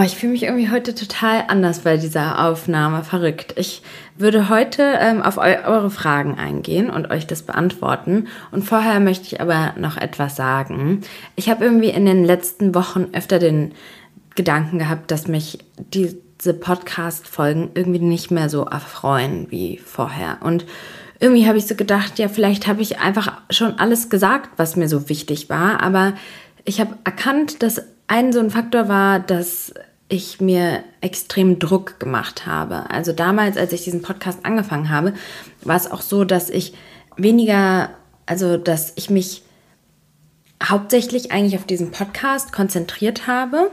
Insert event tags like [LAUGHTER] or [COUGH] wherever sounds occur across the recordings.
Oh, ich fühle mich irgendwie heute total anders bei dieser Aufnahme. Verrückt. Ich würde heute ähm, auf eu eure Fragen eingehen und euch das beantworten. Und vorher möchte ich aber noch etwas sagen. Ich habe irgendwie in den letzten Wochen öfter den Gedanken gehabt, dass mich diese Podcast-Folgen irgendwie nicht mehr so erfreuen wie vorher. Und irgendwie habe ich so gedacht, ja, vielleicht habe ich einfach schon alles gesagt, was mir so wichtig war. Aber ich habe erkannt, dass ein so ein Faktor war, dass ich mir extrem Druck gemacht habe. Also damals, als ich diesen Podcast angefangen habe, war es auch so, dass ich weniger, also dass ich mich hauptsächlich eigentlich auf diesen Podcast konzentriert habe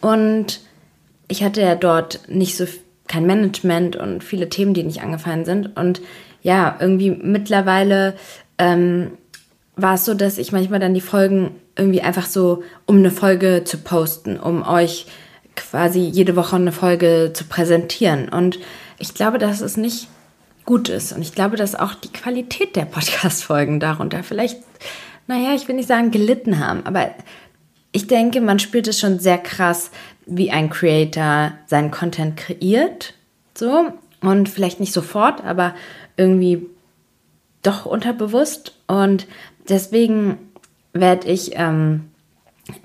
und ich hatte ja dort nicht so kein Management und viele Themen, die nicht angefallen sind und ja, irgendwie mittlerweile ähm, war es so, dass ich manchmal dann die Folgen irgendwie einfach so, um eine Folge zu posten, um euch quasi jede Woche eine Folge zu präsentieren. Und ich glaube, dass es nicht gut ist. Und ich glaube, dass auch die Qualität der Podcast-Folgen darunter vielleicht, naja, ich will nicht sagen gelitten haben, aber ich denke, man spürt es schon sehr krass, wie ein Creator seinen Content kreiert. So. Und vielleicht nicht sofort, aber irgendwie doch unterbewusst. Und deswegen werde ich ähm,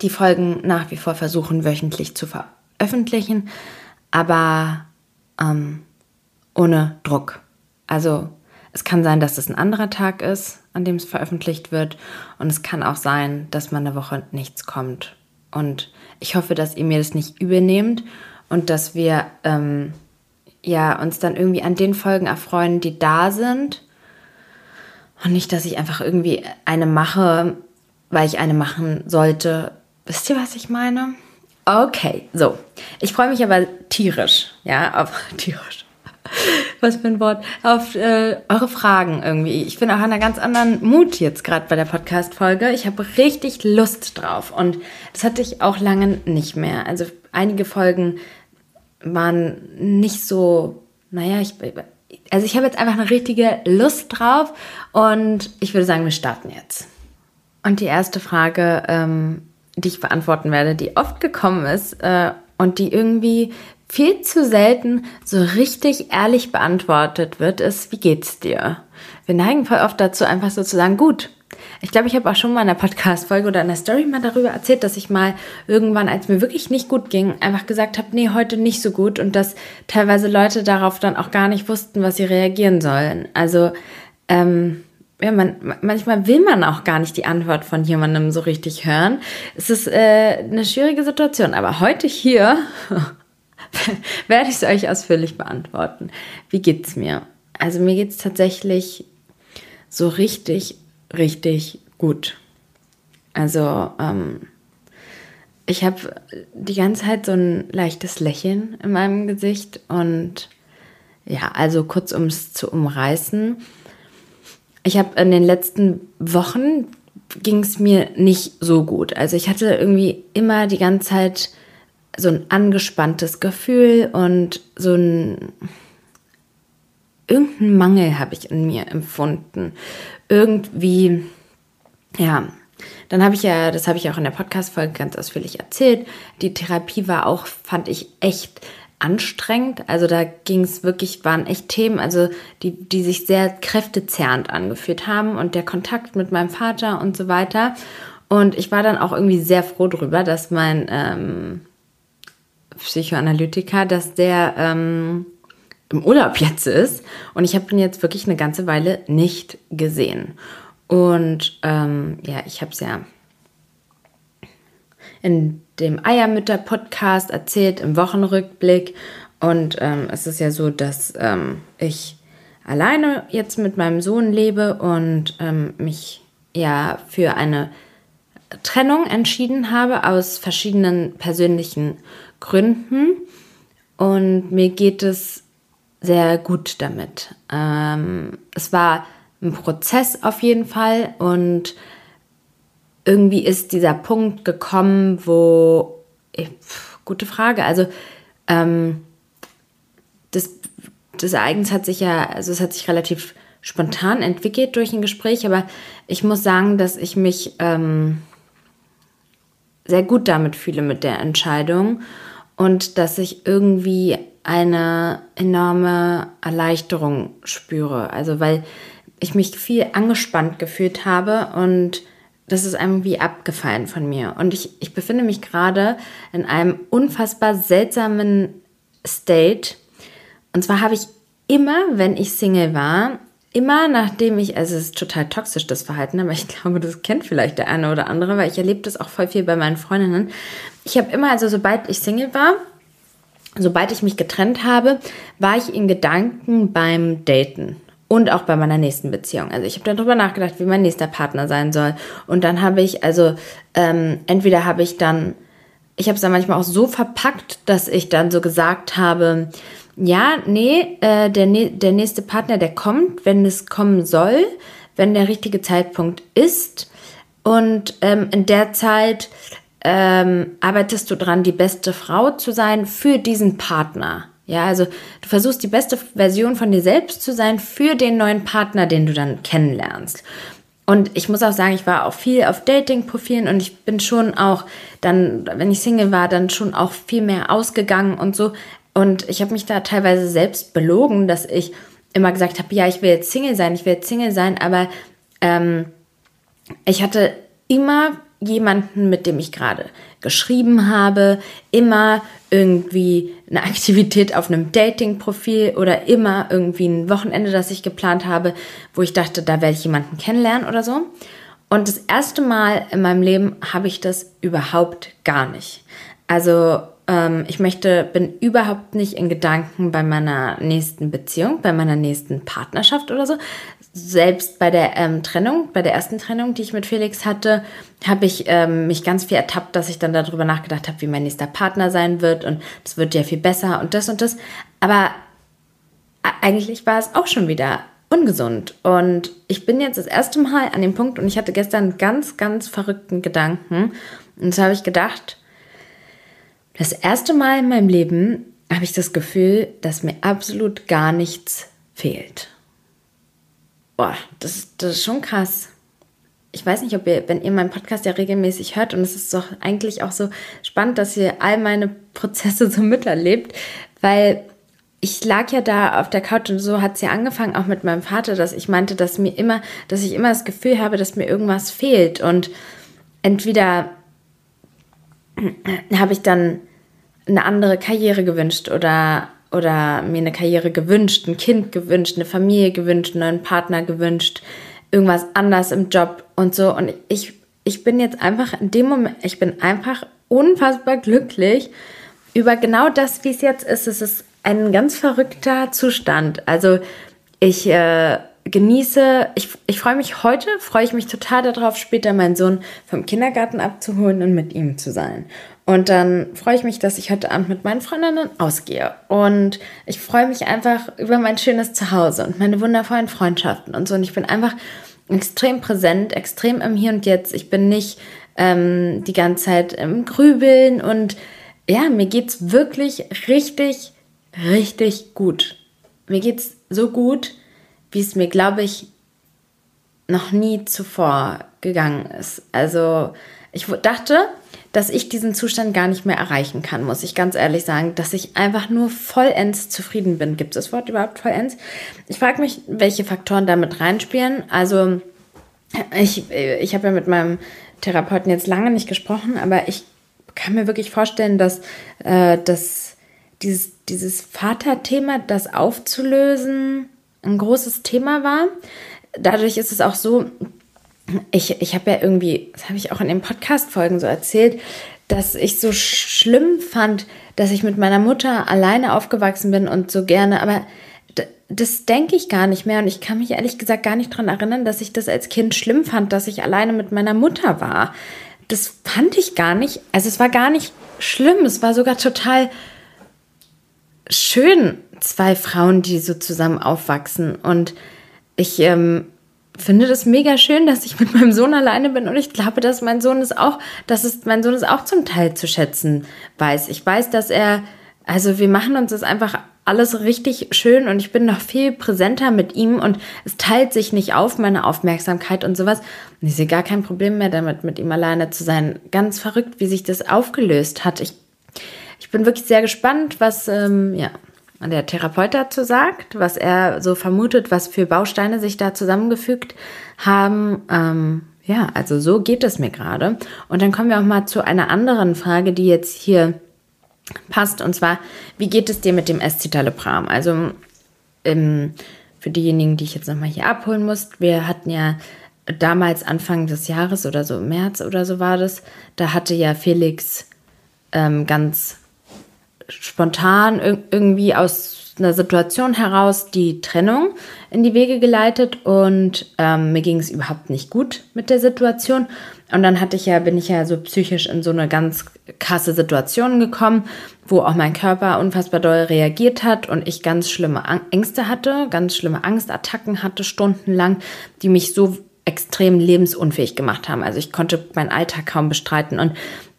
die Folgen nach wie vor versuchen, wöchentlich zu veröffentlichen, aber ähm, ohne Druck. Also es kann sein, dass es ein anderer Tag ist, an dem es veröffentlicht wird. Und es kann auch sein, dass man eine Woche nichts kommt. Und ich hoffe, dass ihr mir das nicht übernehmt und dass wir ähm, ja, uns dann irgendwie an den Folgen erfreuen, die da sind. Und nicht, dass ich einfach irgendwie eine mache, weil ich eine machen sollte. Wisst ihr, was ich meine? Okay, so. Ich freue mich aber tierisch, ja, auf [LAUGHS] tierisch. Was für ein Wort. Auf äh, eure Fragen irgendwie. Ich bin auch in einer ganz anderen Mut jetzt gerade bei der Podcast-Folge. Ich habe richtig Lust drauf. Und das hatte ich auch lange nicht mehr. Also einige Folgen waren nicht so, naja, ich, also ich habe jetzt einfach eine richtige Lust drauf und ich würde sagen, wir starten jetzt. Und die erste Frage, ähm, die ich beantworten werde, die oft gekommen ist äh, und die irgendwie viel zu selten so richtig ehrlich beantwortet wird, ist, wie geht's dir? Wir neigen voll oft dazu, einfach so zu sagen, gut, ich glaube, ich habe auch schon mal in einer Podcast-Folge oder in einer Story mal darüber erzählt, dass ich mal irgendwann, als mir wirklich nicht gut ging, einfach gesagt habe, nee, heute nicht so gut und dass teilweise Leute darauf dann auch gar nicht wussten, was sie reagieren sollen. Also, ähm, ja, man, manchmal will man auch gar nicht die Antwort von jemandem so richtig hören. Es ist äh, eine schwierige Situation, aber heute hier [LAUGHS] werde ich es euch ausführlich beantworten. Wie geht's mir? Also mir geht es tatsächlich so richtig richtig gut. Also ähm, ich habe die ganze Zeit so ein leichtes Lächeln in meinem Gesicht und ja, also kurz um es zu umreißen. Ich habe in den letzten Wochen ging es mir nicht so gut. Also ich hatte irgendwie immer die ganze Zeit so ein angespanntes Gefühl und so ein irgendeinen Mangel habe ich in mir empfunden irgendwie, ja, dann habe ich ja, das habe ich auch in der Podcast-Folge ganz ausführlich erzählt, die Therapie war auch, fand ich echt anstrengend. Also da ging es wirklich, waren echt Themen, also die, die sich sehr kräftezerrend angefühlt haben und der Kontakt mit meinem Vater und so weiter. Und ich war dann auch irgendwie sehr froh darüber, dass mein ähm, Psychoanalytiker, dass der ähm, im Urlaub jetzt ist. Und ich habe ihn jetzt wirklich eine ganze Weile nicht gesehen. Und ähm, ja, ich habe es ja in dem Eiermütter-Podcast erzählt, im Wochenrückblick. Und ähm, es ist ja so, dass ähm, ich alleine jetzt mit meinem Sohn lebe und ähm, mich ja für eine Trennung entschieden habe aus verschiedenen persönlichen Gründen. Und mir geht es sehr gut damit. Ähm, es war ein Prozess auf jeden Fall und irgendwie ist dieser Punkt gekommen, wo, ich, pf, gute Frage, also ähm, das, das Ereignis hat sich ja, also es hat sich relativ spontan entwickelt durch ein Gespräch, aber ich muss sagen, dass ich mich ähm, sehr gut damit fühle mit der Entscheidung und dass ich irgendwie eine enorme Erleichterung spüre. Also weil ich mich viel angespannt gefühlt habe und das ist irgendwie abgefallen von mir. Und ich, ich befinde mich gerade in einem unfassbar seltsamen State. Und zwar habe ich immer, wenn ich Single war, immer nachdem ich, also es ist total toxisch das Verhalten, aber ich [LAUGHS] glaube, das kennt vielleicht der eine oder andere, weil ich erlebe das auch voll viel bei meinen Freundinnen. Ich habe immer, also sobald ich Single war, sobald ich mich getrennt habe, war ich in Gedanken beim Daten und auch bei meiner nächsten Beziehung. Also ich habe darüber nachgedacht, wie mein nächster Partner sein soll. Und dann habe ich, also ähm, entweder habe ich dann, ich habe es dann manchmal auch so verpackt, dass ich dann so gesagt habe, ja, nee, äh, der, der nächste Partner, der kommt, wenn es kommen soll, wenn der richtige Zeitpunkt ist. Und ähm, in der Zeit ähm, arbeitest du dran, die beste Frau zu sein für diesen Partner. Ja, also du versuchst die beste Version von dir selbst zu sein für den neuen Partner, den du dann kennenlernst. Und ich muss auch sagen, ich war auch viel auf Dating-Profilen und ich bin schon auch dann, wenn ich Single war, dann schon auch viel mehr ausgegangen und so. Und ich habe mich da teilweise selbst belogen, dass ich immer gesagt habe, ja, ich will jetzt Single sein, ich will jetzt Single sein, aber ähm, ich hatte immer jemanden, mit dem ich gerade geschrieben habe, immer irgendwie eine Aktivität auf einem Dating-Profil oder immer irgendwie ein Wochenende, das ich geplant habe, wo ich dachte, da werde ich jemanden kennenlernen oder so. Und das erste Mal in meinem Leben habe ich das überhaupt gar nicht. Also ähm, ich möchte, bin überhaupt nicht in Gedanken bei meiner nächsten Beziehung, bei meiner nächsten Partnerschaft oder so, selbst bei der ähm, Trennung, bei der ersten Trennung, die ich mit Felix hatte, habe ich ähm, mich ganz viel ertappt, dass ich dann darüber nachgedacht habe, wie mein nächster Partner sein wird und das wird ja viel besser und das und das. Aber eigentlich war es auch schon wieder ungesund. Und ich bin jetzt das erste Mal an dem Punkt und ich hatte gestern einen ganz, ganz verrückten Gedanken. Und so habe ich gedacht, das erste Mal in meinem Leben habe ich das Gefühl, dass mir absolut gar nichts fehlt. Boah, das, das ist schon krass. Ich weiß nicht, ob ihr, wenn ihr meinen Podcast ja regelmäßig hört, und es ist doch eigentlich auch so spannend, dass ihr all meine Prozesse [LAUGHS] so miterlebt, weil ich lag ja da auf der Couch und so hat es ja angefangen, auch mit meinem Vater, dass ich meinte, dass mir immer, dass ich immer das Gefühl habe, dass mir irgendwas fehlt. Und entweder [CLEARS THROAT] habe ich dann eine andere Karriere gewünscht oder oder mir eine Karriere gewünscht, ein Kind gewünscht, eine Familie gewünscht, einen neuen Partner gewünscht, irgendwas anders im Job und so. Und ich, ich bin jetzt einfach in dem Moment, ich bin einfach unfassbar glücklich über genau das, wie es jetzt ist. Es ist ein ganz verrückter Zustand. Also ich äh, genieße, ich, ich freue mich heute, freue ich mich total darauf, später meinen Sohn vom Kindergarten abzuholen und mit ihm zu sein. Und dann freue ich mich, dass ich heute Abend mit meinen Freundinnen ausgehe. Und ich freue mich einfach über mein schönes Zuhause und meine wundervollen Freundschaften und so. Und ich bin einfach extrem präsent, extrem im Hier und Jetzt. Ich bin nicht ähm, die ganze Zeit im Grübeln und ja, mir geht's wirklich richtig, richtig gut. Mir geht's so gut, wie es mir, glaube ich, noch nie zuvor gegangen ist. Also ich dachte, dass ich diesen Zustand gar nicht mehr erreichen kann, muss ich ganz ehrlich sagen, dass ich einfach nur vollends zufrieden bin. Gibt es das Wort überhaupt vollends? Ich frage mich, welche Faktoren damit reinspielen. Also ich, ich habe ja mit meinem Therapeuten jetzt lange nicht gesprochen, aber ich kann mir wirklich vorstellen, dass, äh, dass dieses, dieses Vaterthema, das aufzulösen, ein großes Thema war. Dadurch ist es auch so, ich, ich habe ja irgendwie, das habe ich auch in den Podcast-Folgen so erzählt, dass ich so schlimm fand, dass ich mit meiner Mutter alleine aufgewachsen bin und so gerne, aber das denke ich gar nicht mehr und ich kann mich ehrlich gesagt gar nicht daran erinnern, dass ich das als Kind schlimm fand, dass ich alleine mit meiner Mutter war. Das fand ich gar nicht, also es war gar nicht schlimm, es war sogar total schön, zwei Frauen, die so zusammen aufwachsen und ich ähm, finde das mega schön, dass ich mit meinem Sohn alleine bin und ich glaube, dass mein Sohn es auch, dass es mein Sohn es auch zum Teil zu schätzen weiß. Ich weiß, dass er, also wir machen uns das einfach alles richtig schön und ich bin noch viel präsenter mit ihm und es teilt sich nicht auf, meine Aufmerksamkeit und sowas. Und ich sehe gar kein Problem mehr damit, mit ihm alleine zu sein. Ganz verrückt, wie sich das aufgelöst hat. Ich ich bin wirklich sehr gespannt, was ähm, ja, der Therapeut dazu sagt, was er so vermutet, was für Bausteine sich da zusammengefügt haben. Ähm, ja, also so geht es mir gerade. Und dann kommen wir auch mal zu einer anderen Frage, die jetzt hier passt. Und zwar, wie geht es dir mit dem Escitalopram? Also ähm, für diejenigen, die ich jetzt nochmal hier abholen muss, wir hatten ja damals Anfang des Jahres oder so März oder so war das, da hatte ja Felix ähm, ganz spontan irgendwie aus einer Situation heraus die Trennung in die Wege geleitet und ähm, mir ging es überhaupt nicht gut mit der Situation. Und dann hatte ich ja, bin ich ja so psychisch in so eine ganz krasse Situation gekommen, wo auch mein Körper unfassbar doll reagiert hat und ich ganz schlimme Ängste hatte, ganz schlimme Angstattacken hatte, stundenlang, die mich so extrem lebensunfähig gemacht haben. Also ich konnte meinen Alltag kaum bestreiten und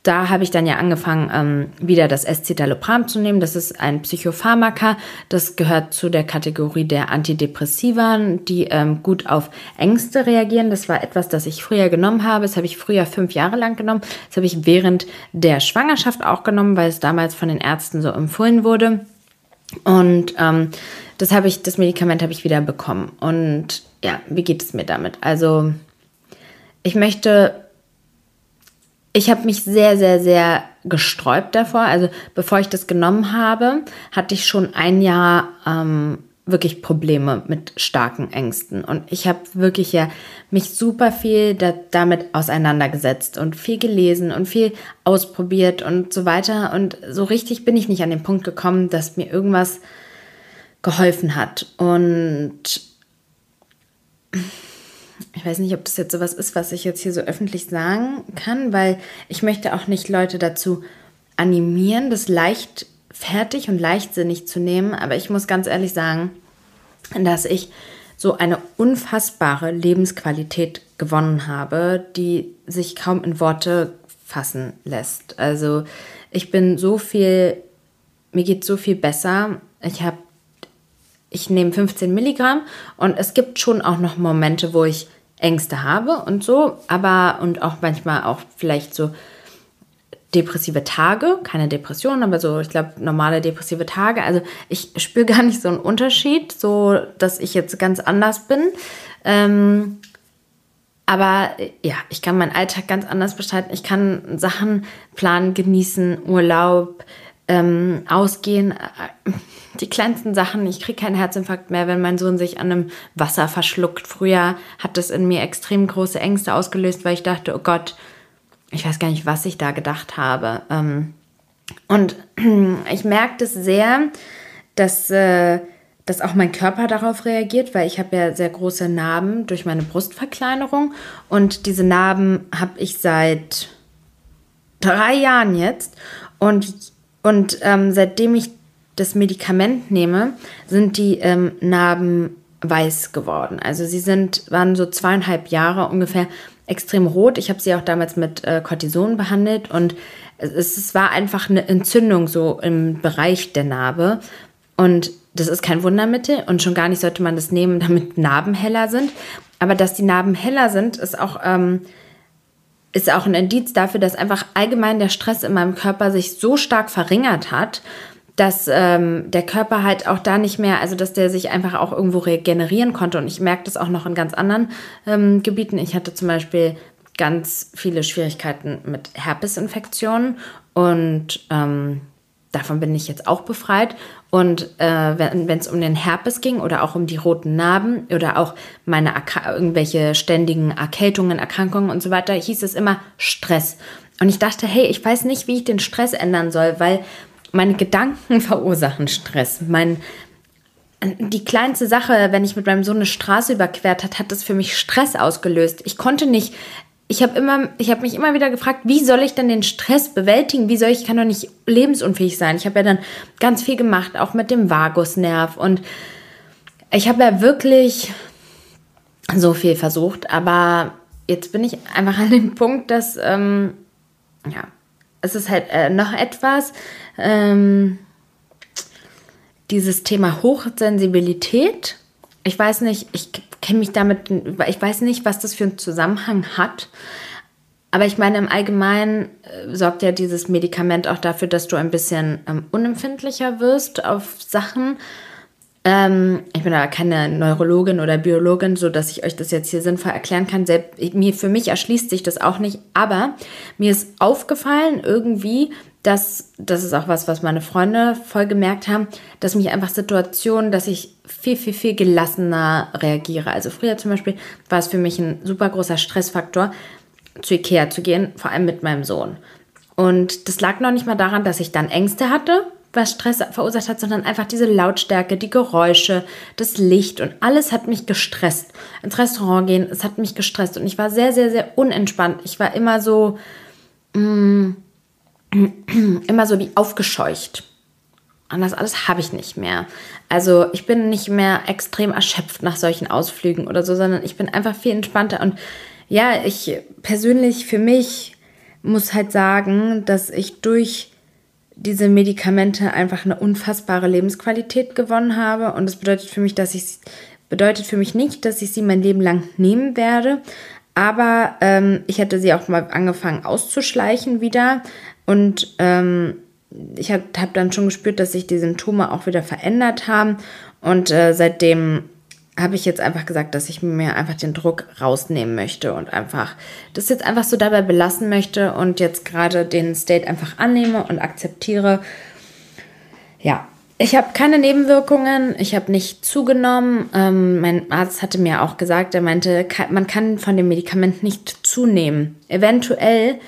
da habe ich dann ja angefangen, ähm, wieder das Escitalopram zu nehmen. Das ist ein Psychopharmaka. Das gehört zu der Kategorie der Antidepressiva, die ähm, gut auf Ängste reagieren. Das war etwas, das ich früher genommen habe. Das habe ich früher fünf Jahre lang genommen. Das habe ich während der Schwangerschaft auch genommen, weil es damals von den Ärzten so empfohlen wurde. Und ähm, das habe ich, das Medikament habe ich wieder bekommen. Und ja, wie geht es mir damit? Also ich möchte ich habe mich sehr, sehr, sehr gesträubt davor. Also bevor ich das genommen habe, hatte ich schon ein Jahr ähm, wirklich Probleme mit starken Ängsten. Und ich habe wirklich ja mich super viel da, damit auseinandergesetzt und viel gelesen und viel ausprobiert und so weiter. Und so richtig bin ich nicht an den Punkt gekommen, dass mir irgendwas geholfen hat. Und ich weiß nicht, ob das jetzt sowas ist, was ich jetzt hier so öffentlich sagen kann, weil ich möchte auch nicht Leute dazu animieren, das leicht fertig und leichtsinnig zu nehmen. Aber ich muss ganz ehrlich sagen, dass ich so eine unfassbare Lebensqualität gewonnen habe, die sich kaum in Worte fassen lässt. Also ich bin so viel, mir geht so viel besser. Ich habe ich nehme 15 Milligramm und es gibt schon auch noch Momente, wo ich Ängste habe und so, aber und auch manchmal auch vielleicht so depressive Tage, keine Depression, aber so, ich glaube, normale depressive Tage. Also ich spüre gar nicht so einen Unterschied, so dass ich jetzt ganz anders bin. Ähm, aber ja, ich kann meinen Alltag ganz anders bestreiten. Ich kann Sachen planen, genießen, Urlaub, ähm, ausgehen die kleinsten Sachen. Ich kriege keinen Herzinfarkt mehr, wenn mein Sohn sich an einem Wasser verschluckt. Früher hat das in mir extrem große Ängste ausgelöst, weil ich dachte, oh Gott, ich weiß gar nicht, was ich da gedacht habe. Ähm, und [CLEARS THROAT] ich merke das sehr, dass, äh, dass auch mein Körper darauf reagiert, weil ich habe ja sehr große Narben durch meine Brustverkleinerung. Und diese Narben habe ich seit drei Jahren jetzt. Und, und ähm, seitdem ich das Medikament nehme, sind die ähm, Narben weiß geworden. Also sie sind, waren so zweieinhalb Jahre ungefähr extrem rot. Ich habe sie auch damals mit äh, Cortison behandelt und es, es war einfach eine Entzündung so im Bereich der Narbe. Und das ist kein Wundermittel und schon gar nicht sollte man das nehmen, [LAUGHS] damit Narben heller sind. Aber dass die Narben heller sind, ist auch, ähm, ist auch ein Indiz dafür, dass einfach allgemein der Stress in meinem Körper sich so stark verringert hat, dass ähm, der Körper halt auch da nicht mehr, also dass der sich einfach auch irgendwo regenerieren konnte. Und ich merke das auch noch in ganz anderen ähm, Gebieten. Ich hatte zum Beispiel ganz viele Schwierigkeiten mit Herpesinfektionen und ähm, davon bin ich jetzt auch befreit. Und äh, wenn es um den Herpes ging oder auch um die roten Narben oder auch meine irgendwelche ständigen Erkältungen, Erkrankungen und so weiter, hieß es immer Stress. Und ich dachte, hey, ich weiß nicht, wie ich den Stress ändern soll, weil meine Gedanken [LAUGHS] verursachen Stress. Mein, die kleinste Sache, wenn ich mit meinem Sohn eine Straße überquert hat, hat das für mich Stress ausgelöst. Ich konnte nicht, ich habe immer, mich immer wieder gefragt, wie soll ich denn den Stress bewältigen? Wie soll ich, ich kann doch nicht lebensunfähig sein. Ich habe ja dann ganz viel gemacht, auch mit dem Vagusnerv und ich habe ja wirklich so viel versucht, aber jetzt bin ich einfach an dem Punkt, dass ähm, ja, es ist halt äh, noch etwas, ähm, dieses Thema Hochsensibilität. Ich weiß nicht, ich kenne mich damit, ich weiß nicht, was das für einen Zusammenhang hat. aber ich meine, im Allgemeinen äh, sorgt ja dieses Medikament auch dafür, dass du ein bisschen ähm, unempfindlicher wirst auf Sachen. Ähm, ich bin aber keine Neurologin oder Biologin, so dass ich euch das jetzt hier sinnvoll erklären kann. Selbst, mir, für mich erschließt sich das auch nicht. Aber mir ist aufgefallen irgendwie, dass, das ist auch was, was meine Freunde voll gemerkt haben, dass mich einfach Situationen, dass ich viel, viel, viel gelassener reagiere. Also früher zum Beispiel war es für mich ein super großer Stressfaktor, zu Ikea zu gehen, vor allem mit meinem Sohn. Und das lag noch nicht mal daran, dass ich dann Ängste hatte, was Stress verursacht hat, sondern einfach diese Lautstärke, die Geräusche, das Licht und alles hat mich gestresst. Ins Restaurant gehen, es hat mich gestresst und ich war sehr, sehr, sehr unentspannt. Ich war immer so, mm, [CLEARS THROAT] immer so wie aufgescheucht. Und das alles habe ich nicht mehr. Also ich bin nicht mehr extrem erschöpft nach solchen Ausflügen oder so, sondern ich bin einfach viel entspannter und ja, ich persönlich für mich muss halt sagen, dass ich durch diese Medikamente einfach eine unfassbare Lebensqualität gewonnen habe. Und das bedeutet für mich, dass ich bedeutet für mich nicht, dass ich sie mein Leben lang nehmen werde. Aber ähm, ich hätte sie auch mal angefangen auszuschleichen wieder. Und ähm, ich habe hab dann schon gespürt, dass sich die Symptome auch wieder verändert haben. Und äh, seitdem habe ich jetzt einfach gesagt, dass ich mir einfach den Druck rausnehmen möchte und einfach das jetzt einfach so dabei belassen möchte und jetzt gerade den State einfach annehme und akzeptiere. Ja, ich habe keine Nebenwirkungen, ich habe nicht zugenommen. Ähm, mein Arzt hatte mir auch gesagt, er meinte, man kann von dem Medikament nicht zunehmen. Eventuell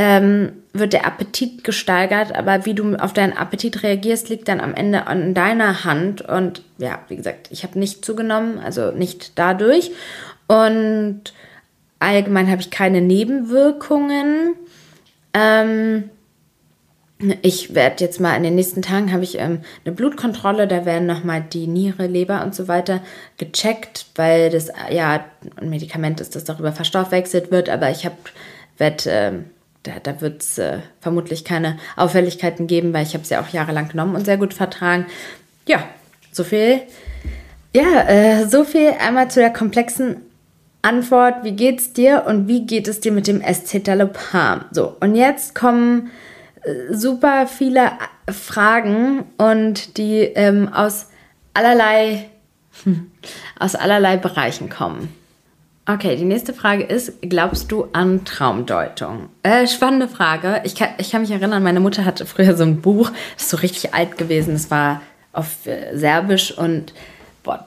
ähm, wird der Appetit gesteigert, aber wie du auf deinen Appetit reagierst, liegt dann am Ende an deiner Hand. Und ja, wie gesagt, ich habe nicht zugenommen, also nicht dadurch. Und allgemein habe ich keine Nebenwirkungen. Ähm, ich werde jetzt mal in den nächsten Tagen habe ich ähm, eine Blutkontrolle, da werden nochmal die Niere, Leber und so weiter gecheckt, weil das ja ein Medikament ist, das darüber verstoffwechselt wird, aber ich habe werde ähm, da, da wird es äh, vermutlich keine Auffälligkeiten geben, weil ich habe es ja auch jahrelang genommen und sehr gut vertragen. Ja, so viel. Ja, äh, so viel einmal zu der komplexen Antwort. Wie geht's dir und wie geht es dir mit dem Escitalopram? So, und jetzt kommen äh, super viele Fragen und die ähm, aus allerlei [LAUGHS] aus allerlei Bereichen kommen. Okay, die nächste Frage ist, glaubst du an Traumdeutung? Äh, spannende Frage. Ich kann, ich kann mich erinnern, meine Mutter hatte früher so ein Buch, das ist so richtig alt gewesen, das war auf äh, Serbisch und boah,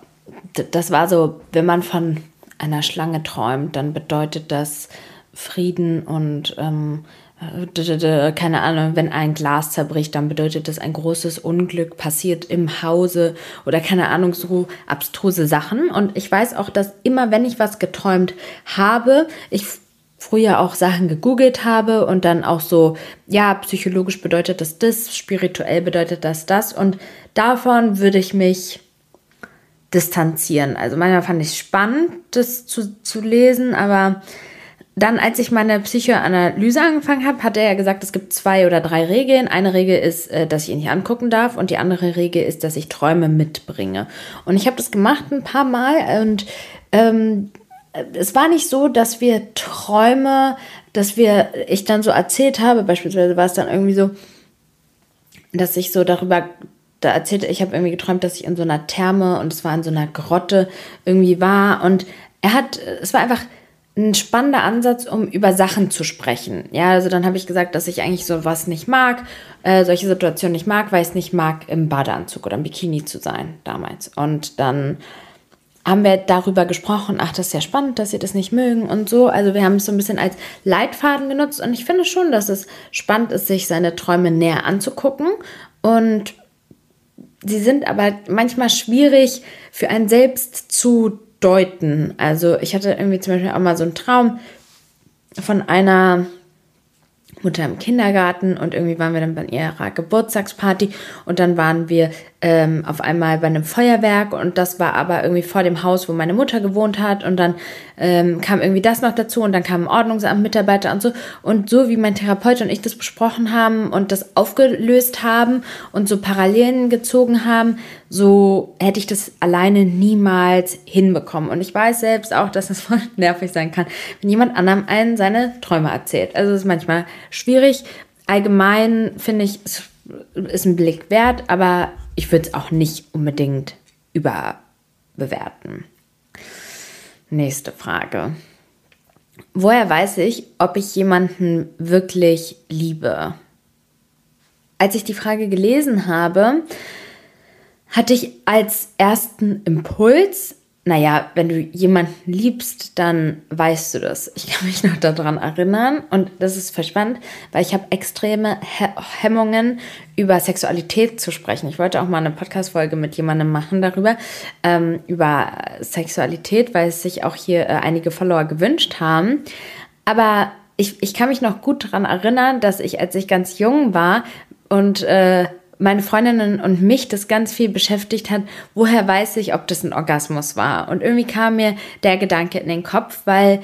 das war so, wenn man von einer Schlange träumt, dann bedeutet das Frieden und ähm, keine Ahnung, wenn ein Glas zerbricht, dann bedeutet das ein großes Unglück passiert im Hause oder keine Ahnung, so abstruse Sachen. Und ich weiß auch, dass immer, wenn ich was geträumt habe, ich früher auch Sachen gegoogelt habe und dann auch so, ja, psychologisch bedeutet das das, spirituell bedeutet das das und davon würde ich mich distanzieren. Also manchmal fand ich es spannend, das zu, zu lesen, aber dann, als ich meine Psychoanalyse angefangen habe, hat er ja gesagt, es gibt zwei oder drei Regeln. Eine Regel ist, äh, dass ich ihn nicht angucken darf und die andere Regel ist, dass ich Träume mitbringe. Und ich habe das gemacht ein paar Mal und ähm, es war nicht so, dass wir Träume, dass wir, ich dann so erzählt habe, beispielsweise war es dann irgendwie so, dass ich so darüber da erzählte, ich habe irgendwie geträumt, dass ich in so einer Therme und es war in so einer Grotte irgendwie war und er hat, es war einfach ein spannender Ansatz, um über Sachen zu sprechen. Ja, also dann habe ich gesagt, dass ich eigentlich sowas nicht mag, äh, solche Situationen nicht mag, weil ich es nicht mag, im Badeanzug oder im Bikini zu sein damals. Und dann haben wir darüber gesprochen, ach, das ist ja spannend, dass sie das nicht mögen und so. Also wir haben es so ein bisschen als Leitfaden genutzt und ich finde schon, dass es spannend ist, sich seine Träume näher anzugucken und sie sind aber manchmal schwierig für einen selbst zu deuten. Also ich hatte irgendwie zum Beispiel auch mal so einen Traum von einer Mutter im Kindergarten und irgendwie waren wir dann bei ihrer Geburtstagsparty und dann waren wir ähm, auf einmal bei einem Feuerwerk und das war aber irgendwie vor dem Haus, wo meine Mutter gewohnt hat und dann ähm, kam irgendwie das noch dazu und dann kam ein Ordnungsamt-Mitarbeiter und so und so wie mein Therapeut und ich das besprochen haben und das aufgelöst haben und so Parallelen gezogen haben, so hätte ich das alleine niemals hinbekommen und ich weiß selbst auch, dass das [LAUGHS] voll nervig sein kann, wenn jemand anderem einen seine Träume erzählt. Also es ist manchmal schwierig. Allgemein finde ich, ist ein Blick wert, aber ich würde es auch nicht unbedingt überbewerten. Nächste Frage. Woher weiß ich, ob ich jemanden wirklich liebe? Als ich die Frage gelesen habe, hatte ich als ersten Impuls naja, wenn du jemanden liebst, dann weißt du das. Ich kann mich noch daran erinnern und das ist verspannt, weil ich habe extreme Hemmungen, über Sexualität zu sprechen. Ich wollte auch mal eine Podcast-Folge mit jemandem machen darüber, ähm, über Sexualität, weil es sich auch hier äh, einige Follower gewünscht haben. Aber ich, ich kann mich noch gut daran erinnern, dass ich, als ich ganz jung war und äh, meine Freundinnen und mich das ganz viel beschäftigt hat, woher weiß ich, ob das ein Orgasmus war? Und irgendwie kam mir der Gedanke in den Kopf, weil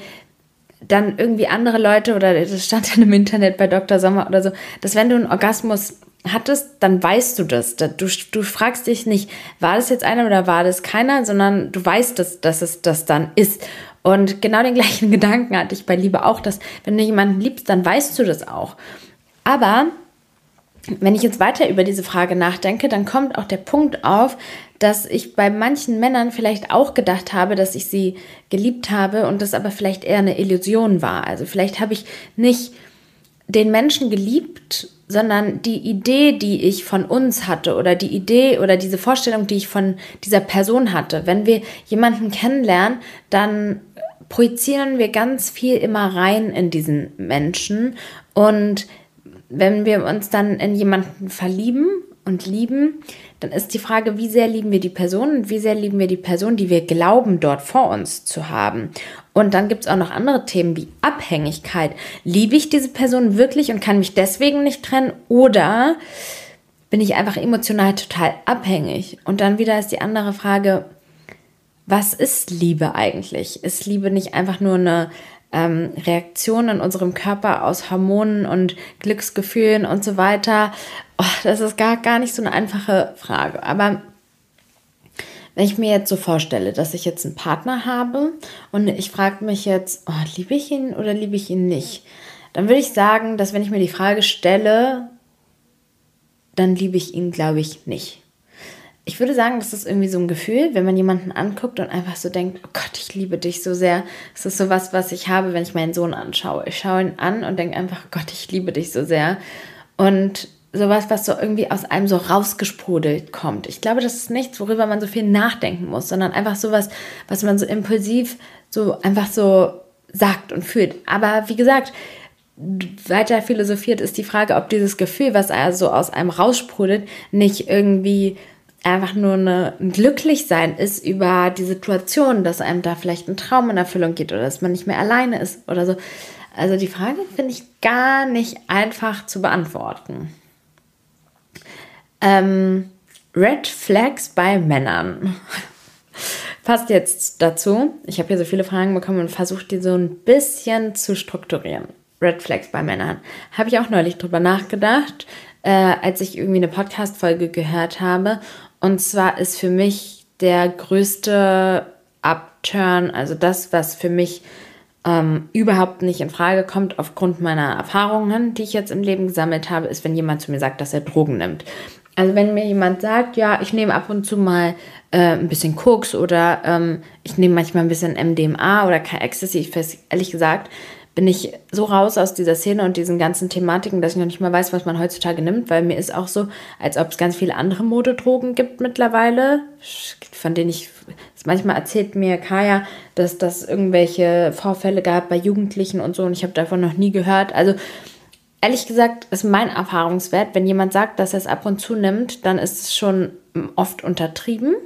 dann irgendwie andere Leute oder das stand dann im Internet bei Dr. Sommer oder so, dass wenn du einen Orgasmus hattest, dann weißt du das. Du, du fragst dich nicht, war das jetzt einer oder war das keiner, sondern du weißt, dass, dass es das dann ist. Und genau den [LAUGHS] gleichen Gedanken hatte ich bei Liebe auch, dass wenn du jemanden liebst, dann weißt du das auch. Aber wenn ich jetzt weiter über diese Frage nachdenke, dann kommt auch der Punkt auf, dass ich bei manchen Männern vielleicht auch gedacht habe, dass ich sie geliebt habe und das aber vielleicht eher eine Illusion war. Also vielleicht habe ich nicht den Menschen geliebt, sondern die Idee, die ich von uns hatte oder die Idee oder diese Vorstellung, die ich von dieser Person hatte. Wenn wir jemanden kennenlernen, dann projizieren wir ganz viel immer rein in diesen Menschen und wenn wir uns dann in jemanden verlieben und lieben, dann ist die Frage, wie sehr lieben wir die Person und wie sehr lieben wir die Person, die wir glauben, dort vor uns zu haben. Und dann gibt es auch noch andere Themen wie Abhängigkeit. Liebe ich diese Person wirklich und kann mich deswegen nicht trennen oder bin ich einfach emotional total abhängig? Und dann wieder ist die andere Frage, was ist Liebe eigentlich? Ist Liebe nicht einfach nur eine ähm, Reaktionen in unserem Körper aus Hormonen und Glücksgefühlen und so weiter. Oh, das ist gar, gar nicht so eine einfache Frage. Aber wenn ich mir jetzt so vorstelle, dass ich jetzt einen Partner habe und ich frage mich jetzt, oh, liebe ich ihn oder liebe ich ihn nicht, dann würde ich sagen, dass wenn ich mir die Frage stelle, dann liebe ich ihn, glaube ich, nicht ich würde sagen, das ist irgendwie so ein Gefühl, wenn man jemanden anguckt und einfach so denkt, oh Gott, ich liebe dich so sehr. Das ist so was, was ich habe, wenn ich meinen Sohn anschaue. Ich schaue ihn an und denke einfach, oh Gott, ich liebe dich so sehr. Und sowas, was so irgendwie aus einem so rausgesprudelt kommt. Ich glaube, das ist nichts, worüber man so viel nachdenken muss, sondern einfach sowas, was man so impulsiv so einfach so sagt und fühlt. Aber wie gesagt, weiter philosophiert ist die Frage, ob dieses Gefühl, was also aus einem raussprudelt, nicht irgendwie einfach nur eine, ein Glücklichsein ist über die Situation, dass einem da vielleicht ein Traum in Erfüllung geht oder dass man nicht mehr alleine ist oder so. Also die Frage finde ich gar nicht einfach zu beantworten. Ähm, Red Flags bei Männern. [LAUGHS] Passt jetzt dazu. Ich habe hier so viele Fragen bekommen und versuche die so ein bisschen zu strukturieren. Red Flags bei Männern. Habe ich auch neulich drüber nachgedacht, äh, als ich irgendwie eine Podcast-Folge gehört habe. Und zwar ist für mich der größte Upturn, also das, was für mich ähm, überhaupt nicht in Frage kommt aufgrund meiner Erfahrungen, die ich jetzt im Leben gesammelt habe, ist, wenn jemand zu mir sagt, dass er Drogen nimmt. Also wenn mir jemand sagt, ja, ich nehme ab und zu mal äh, ein bisschen Koks oder ähm, ich nehme manchmal ein bisschen MDMA oder kein Ecstasy, ich weiß ehrlich gesagt, bin ich so raus aus dieser Szene und diesen ganzen Thematiken, dass ich noch nicht mal weiß, was man heutzutage nimmt, weil mir ist auch so, als ob es ganz viele andere Modedrogen gibt mittlerweile, von denen ich, manchmal erzählt mir Kaya, dass das irgendwelche Vorfälle gab bei Jugendlichen und so und ich habe davon noch nie gehört. Also ehrlich gesagt ist mein Erfahrungswert, wenn jemand sagt, dass er es ab und zu nimmt, dann ist es schon oft untertrieben.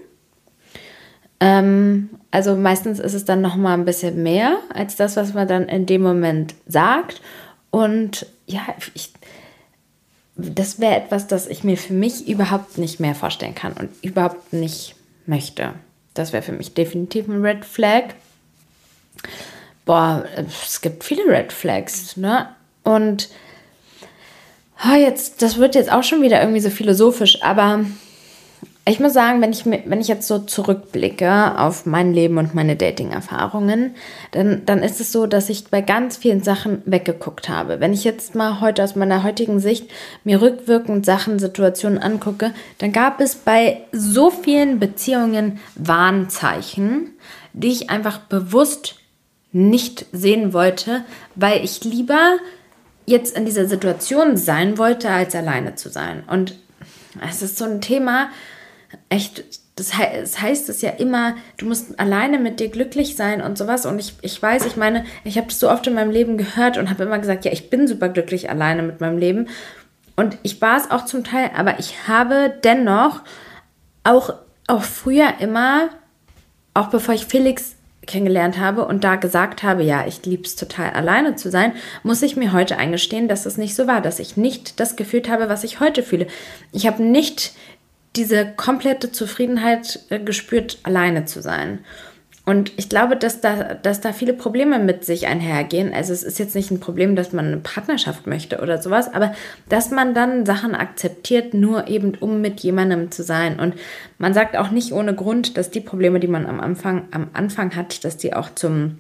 Ähm, also meistens ist es dann noch mal ein bisschen mehr als das, was man dann in dem Moment sagt. Und ja, ich, das wäre etwas, das ich mir für mich überhaupt nicht mehr vorstellen kann und überhaupt nicht möchte. Das wäre für mich definitiv ein Red Flag. Boah, es gibt viele Red Flags, ne? Und oh, jetzt, das wird jetzt auch schon wieder irgendwie so philosophisch, aber ich muss sagen, wenn ich, wenn ich jetzt so zurückblicke auf mein Leben und meine Dating-Erfahrungen, dann, dann ist es so, dass ich bei ganz vielen Sachen weggeguckt habe. Wenn ich jetzt mal heute aus meiner heutigen Sicht mir rückwirkend Sachen, Situationen angucke, dann gab es bei so vielen Beziehungen Warnzeichen, die ich einfach bewusst nicht sehen wollte, weil ich lieber jetzt in dieser Situation sein wollte, als alleine zu sein. Und es ist so ein Thema, echt, das, he das heißt es ja immer, du musst alleine mit dir glücklich sein und sowas. Und ich, ich weiß, ich meine, ich habe das so oft in meinem Leben gehört und habe immer gesagt, ja, ich bin super glücklich alleine mit meinem Leben. Und ich war es auch zum Teil, aber ich habe dennoch auch, auch früher immer, auch bevor ich Felix kennengelernt habe und da gesagt habe, ja, ich liebe es total alleine zu sein, muss ich mir heute eingestehen, dass es nicht so war, dass ich nicht das gefühlt habe, was ich heute fühle. Ich habe nicht diese komplette Zufriedenheit äh, gespürt, alleine zu sein. Und ich glaube, dass da, dass da viele Probleme mit sich einhergehen. Also es ist jetzt nicht ein Problem, dass man eine Partnerschaft möchte oder sowas, aber dass man dann Sachen akzeptiert, nur eben um mit jemandem zu sein. Und man sagt auch nicht ohne Grund, dass die Probleme, die man am Anfang, am Anfang hat, dass die auch zum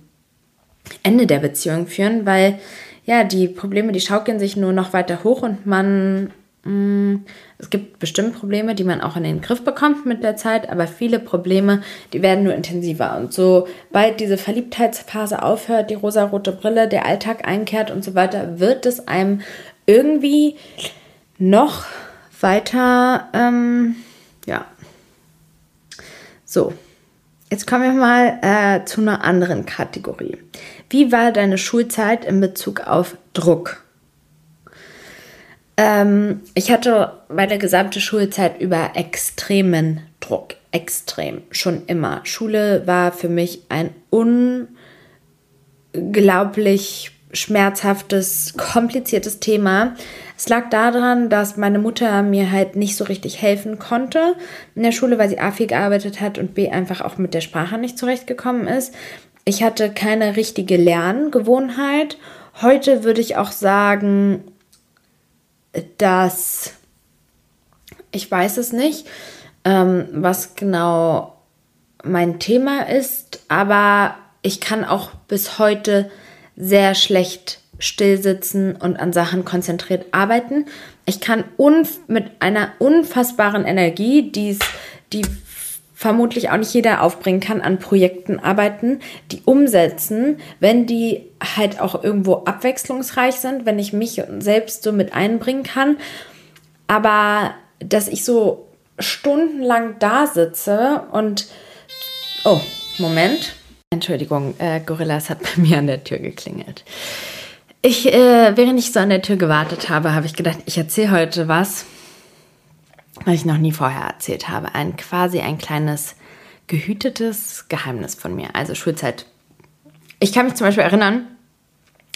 Ende der Beziehung führen, weil ja, die Probleme, die schaukeln sich nur noch weiter hoch und man Mm, es gibt bestimmt Probleme, die man auch in den Griff bekommt mit der Zeit, aber viele Probleme, die werden nur intensiver. Und sobald diese Verliebtheitsphase aufhört, die rosarote Brille, der Alltag einkehrt und so weiter, wird es einem irgendwie noch weiter, ähm, ja. So, jetzt kommen wir mal äh, zu einer anderen Kategorie. Wie war deine Schulzeit in Bezug auf Druck? Ähm, ich hatte meine gesamte Schulzeit über extremen Druck. Extrem. Schon immer. Schule war für mich ein unglaublich schmerzhaftes, kompliziertes Thema. Es lag daran, dass meine Mutter mir halt nicht so richtig helfen konnte in der Schule, weil sie A viel gearbeitet hat und B einfach auch mit der Sprache nicht zurechtgekommen ist. Ich hatte keine richtige Lerngewohnheit. Heute würde ich auch sagen, dass ich weiß es nicht, ähm, was genau mein Thema ist, aber ich kann auch bis heute sehr schlecht stillsitzen und an Sachen konzentriert arbeiten. Ich kann mit einer unfassbaren Energie, die's, die vermutlich auch nicht jeder aufbringen kann, an Projekten arbeiten, die umsetzen, wenn die halt auch irgendwo abwechslungsreich sind, wenn ich mich selbst so mit einbringen kann. Aber dass ich so stundenlang da sitze und... Oh, Moment. Entschuldigung, äh, Gorillas hat bei mir an der Tür geklingelt. Ich, äh, während ich so an der Tür gewartet habe, habe ich gedacht, ich erzähle heute was, was ich noch nie vorher erzählt habe. Ein quasi ein kleines gehütetes Geheimnis von mir. Also Schulzeit. Ich kann mich zum Beispiel erinnern,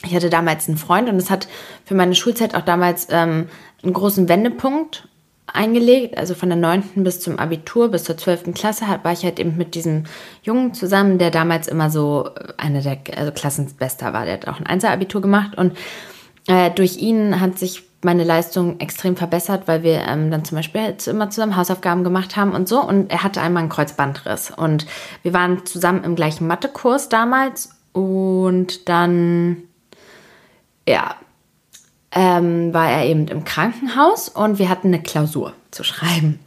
ich hatte damals einen Freund und es hat für meine Schulzeit auch damals ähm, einen großen Wendepunkt eingelegt. Also von der 9. bis zum Abitur, bis zur 12. Klasse war ich halt eben mit diesem Jungen zusammen, der damals immer so äh, einer der also Klassenbester war. Der hat auch ein Einzelabitur gemacht und äh, durch ihn hat sich meine Leistung extrem verbessert, weil wir ähm, dann zum Beispiel immer zusammen Hausaufgaben gemacht haben und so. Und er hatte einmal einen Kreuzbandriss. Und wir waren zusammen im gleichen Mathekurs damals. Und dann, ja, ähm, war er eben im Krankenhaus und wir hatten eine Klausur zu schreiben.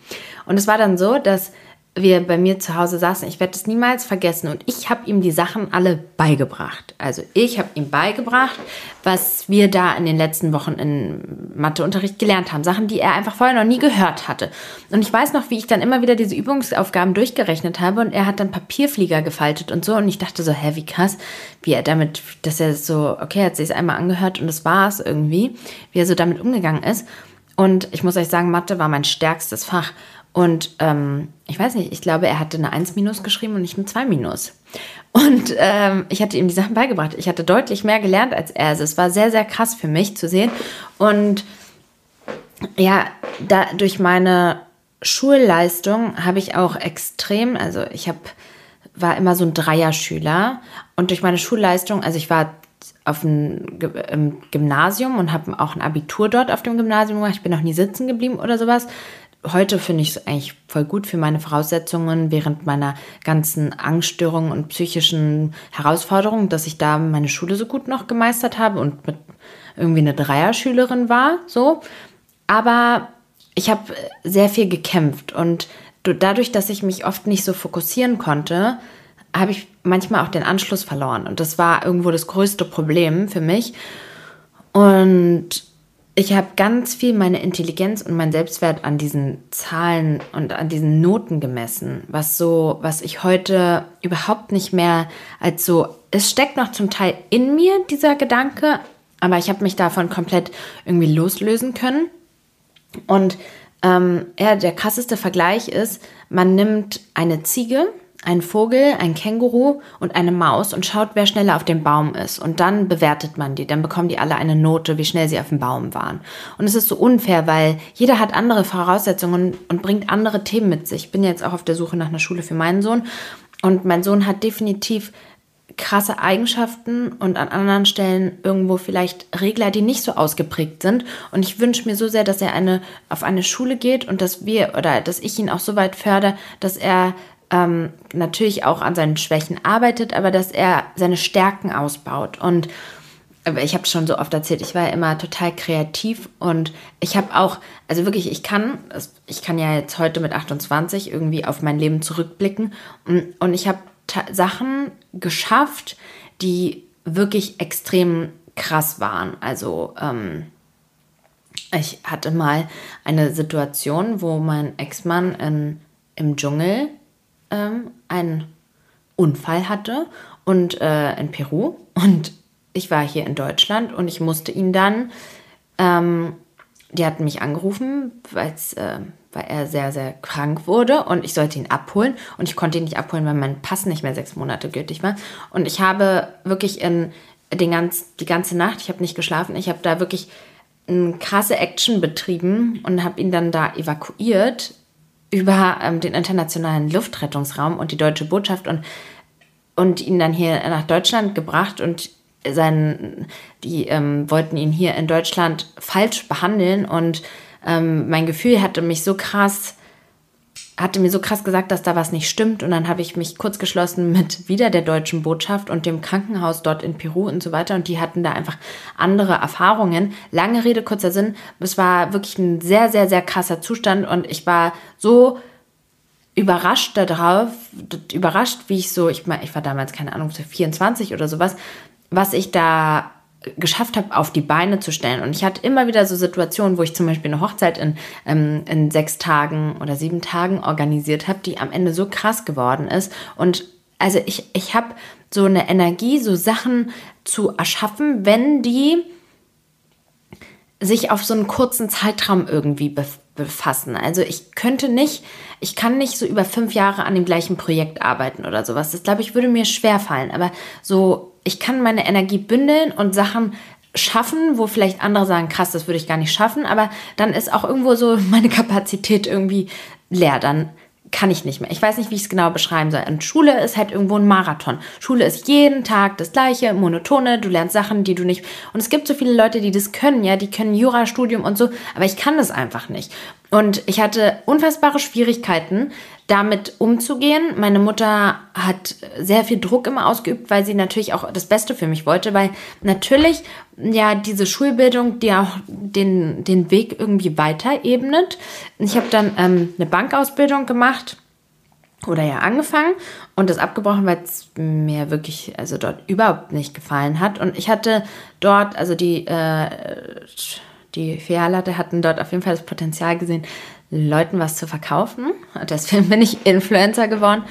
Und es war dann so, dass wir bei mir zu Hause saßen, ich werde es niemals vergessen und ich habe ihm die Sachen alle beigebracht. Also ich habe ihm beigebracht, was wir da in den letzten Wochen in Matheunterricht gelernt haben. Sachen, die er einfach vorher noch nie gehört hatte. Und ich weiß noch, wie ich dann immer wieder diese Übungsaufgaben durchgerechnet habe und er hat dann Papierflieger gefaltet und so und ich dachte so, hä, wie krass, wie er damit, dass er so, okay, er hat sich einmal angehört und das war es irgendwie, wie er so damit umgegangen ist. Und ich muss euch sagen, Mathe war mein stärkstes Fach. Und ähm, ich weiß nicht, ich glaube, er hatte eine 1 minus geschrieben und nicht eine 2 minus. Und ähm, ich hatte ihm die Sachen beigebracht. Ich hatte deutlich mehr gelernt als er. Also es war sehr, sehr krass für mich zu sehen. Und ja, da, durch meine Schulleistung habe ich auch extrem, also ich habe war immer so ein Dreierschüler und durch meine Schulleistung, also ich war auf dem Gymnasium und habe auch ein Abitur dort auf dem Gymnasium gemacht. Ich bin noch nie sitzen geblieben oder sowas. Heute finde ich es eigentlich voll gut für meine Voraussetzungen während meiner ganzen Angststörungen und psychischen Herausforderungen, dass ich da meine Schule so gut noch gemeistert habe und mit irgendwie eine Dreierschülerin war, so. Aber ich habe sehr viel gekämpft und dadurch, dass ich mich oft nicht so fokussieren konnte, habe ich manchmal auch den Anschluss verloren. Und das war irgendwo das größte Problem für mich. Und ich habe ganz viel meine Intelligenz und mein Selbstwert an diesen Zahlen und an diesen Noten gemessen, was so, was ich heute überhaupt nicht mehr als so, es steckt noch zum Teil in mir, dieser Gedanke, aber ich habe mich davon komplett irgendwie loslösen können. Und ähm, ja, der krasseste Vergleich ist, man nimmt eine Ziege, einen Vogel, ein Känguru und eine Maus und schaut, wer schneller auf dem Baum ist. Und dann bewertet man die. Dann bekommen die alle eine Note, wie schnell sie auf dem Baum waren. Und es ist so unfair, weil jeder hat andere Voraussetzungen und bringt andere Themen mit sich. Ich bin jetzt auch auf der Suche nach einer Schule für meinen Sohn. Und mein Sohn hat definitiv krasse Eigenschaften und an anderen Stellen irgendwo vielleicht Regler, die nicht so ausgeprägt sind. Und ich wünsche mir so sehr, dass er eine, auf eine Schule geht und dass wir oder dass ich ihn auch so weit fördere, dass er ähm, natürlich auch an seinen Schwächen arbeitet, aber dass er seine Stärken ausbaut. Und ich habe schon so oft erzählt, ich war immer total kreativ und ich habe auch, also wirklich, ich kann, ich kann ja jetzt heute mit 28 irgendwie auf mein Leben zurückblicken und, und ich habe Sachen geschafft, die wirklich extrem krass waren. Also ähm, ich hatte mal eine Situation, wo mein Ex-Mann im Dschungel ähm, einen Unfall hatte und äh, in Peru. Und ich war hier in Deutschland und ich musste ihn dann, ähm, die hatten mich angerufen, weil äh, weil er sehr, sehr krank wurde und ich sollte ihn abholen. Und ich konnte ihn nicht abholen, weil mein Pass nicht mehr sechs Monate gültig war. Und ich habe wirklich in den ganz, die ganze Nacht, ich habe nicht geschlafen, ich habe da wirklich eine krasse Action betrieben und habe ihn dann da evakuiert über ähm, den internationalen Luftrettungsraum und die deutsche Botschaft und, und ihn dann hier nach Deutschland gebracht und sein, die ähm, wollten ihn hier in Deutschland falsch behandeln und ähm, mein Gefühl hatte mich so krass, hatte mir so krass gesagt, dass da was nicht stimmt. Und dann habe ich mich kurz geschlossen mit wieder der deutschen Botschaft und dem Krankenhaus dort in Peru und so weiter. Und die hatten da einfach andere Erfahrungen. Lange Rede, kurzer Sinn. Es war wirklich ein sehr, sehr, sehr krasser Zustand. Und ich war so überrascht darauf, überrascht, wie ich so, ich, ich war damals, keine Ahnung, 24 oder sowas, was ich da geschafft habe, auf die Beine zu stellen. Und ich hatte immer wieder so Situationen, wo ich zum Beispiel eine Hochzeit in, ähm, in sechs Tagen oder sieben Tagen organisiert habe, die am Ende so krass geworden ist. Und also ich, ich habe so eine Energie, so Sachen zu erschaffen, wenn die sich auf so einen kurzen Zeitraum irgendwie befassen. Also ich könnte nicht, ich kann nicht so über fünf Jahre an dem gleichen Projekt arbeiten oder sowas. Das glaube ich würde mir schwer fallen. Aber so ich kann meine Energie bündeln und Sachen schaffen, wo vielleicht andere sagen, krass, das würde ich gar nicht schaffen, aber dann ist auch irgendwo so [LAUGHS] meine Kapazität irgendwie leer. Dann kann ich nicht mehr. Ich weiß nicht, wie ich es genau beschreiben soll. Und Schule ist halt irgendwo ein Marathon. Schule ist jeden Tag das gleiche, monotone, du lernst Sachen, die du nicht. Und es gibt so viele Leute, die das können, ja, die können Jurastudium und so, aber ich kann das einfach nicht. Und ich hatte unfassbare Schwierigkeiten, damit umzugehen. Meine Mutter hat sehr viel Druck immer ausgeübt, weil sie natürlich auch das Beste für mich wollte, weil natürlich ja diese Schulbildung, die auch den, den Weg irgendwie weiter ebnet. Ich habe dann ähm, eine Bankausbildung gemacht oder ja angefangen und das abgebrochen, weil es mir wirklich also dort überhaupt nicht gefallen hat. Und ich hatte dort, also die, äh, die Filiallatte hatten dort auf jeden Fall das Potenzial gesehen, Leuten was zu verkaufen. Deswegen bin ich Influencer geworden.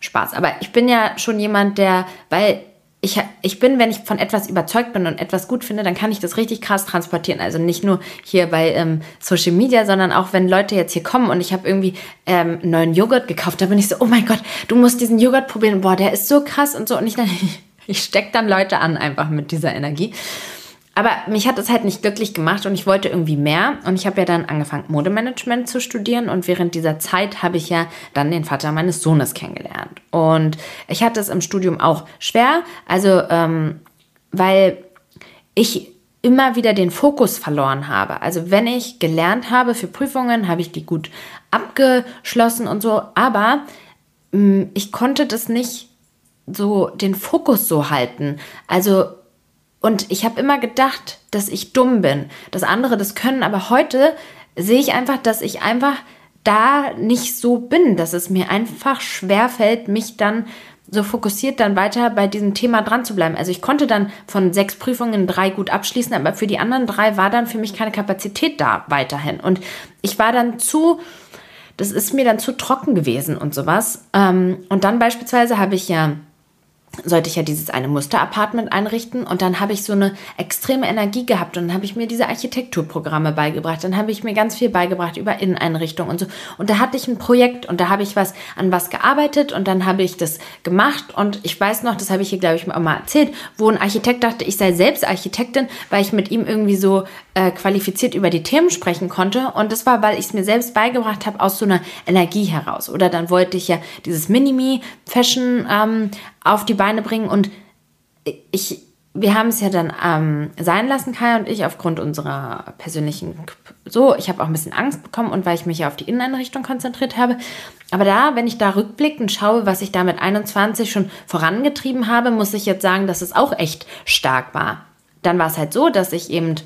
Spaß. Aber ich bin ja schon jemand, der, weil ich, ich bin, wenn ich von etwas überzeugt bin und etwas gut finde, dann kann ich das richtig krass transportieren. Also nicht nur hier bei ähm, Social Media, sondern auch wenn Leute jetzt hier kommen und ich habe irgendwie ähm, neuen Joghurt gekauft, da bin ich so, oh mein Gott, du musst diesen Joghurt probieren. Boah, der ist so krass und so. Und ich, [LAUGHS] ich stecke dann Leute an einfach mit dieser Energie. Aber mich hat es halt nicht glücklich gemacht und ich wollte irgendwie mehr. Und ich habe ja dann angefangen, Modemanagement zu studieren. Und während dieser Zeit habe ich ja dann den Vater meines Sohnes kennengelernt. Und ich hatte es im Studium auch schwer. Also, ähm, weil ich immer wieder den Fokus verloren habe. Also wenn ich gelernt habe für Prüfungen, habe ich die gut abgeschlossen und so. Aber mh, mm, ich konnte das nicht so den Fokus so halten. Also und ich habe immer gedacht, dass ich dumm bin, dass andere das können, aber heute sehe ich einfach, dass ich einfach da nicht so bin, dass es mir einfach schwer fällt, mich dann so fokussiert dann weiter bei diesem Thema dran zu bleiben. Also ich konnte dann von sechs Prüfungen drei gut abschließen, aber für die anderen drei war dann für mich keine Kapazität da weiterhin. Und ich war dann zu, das ist mir dann zu trocken gewesen und sowas. Ähm, und dann beispielsweise habe ich ja sollte ich ja dieses eine Musterapartment einrichten. Und dann habe ich so eine extreme Energie gehabt und dann habe ich mir diese Architekturprogramme beigebracht, dann habe ich mir ganz viel beigebracht über Inneneinrichtungen und so. Und da hatte ich ein Projekt und da habe ich was an was gearbeitet und dann habe ich das gemacht. Und ich weiß noch, das habe ich hier glaube ich auch mal erzählt, wo ein Architekt dachte, ich sei selbst Architektin, weil ich mit ihm irgendwie so äh, qualifiziert über die Themen sprechen konnte. Und das war, weil ich es mir selbst beigebracht habe aus so einer Energie heraus. Oder dann wollte ich ja dieses Minimi Fashion ähm, auf die Beine bringen. Und ich, wir haben es ja dann ähm, sein lassen, Kai und ich, aufgrund unserer persönlichen, so, ich habe auch ein bisschen Angst bekommen und weil ich mich ja auf die Inneneinrichtung konzentriert habe. Aber da, wenn ich da rückblickend schaue, was ich da mit 21 schon vorangetrieben habe, muss ich jetzt sagen, dass es auch echt stark war. Dann war es halt so, dass ich eben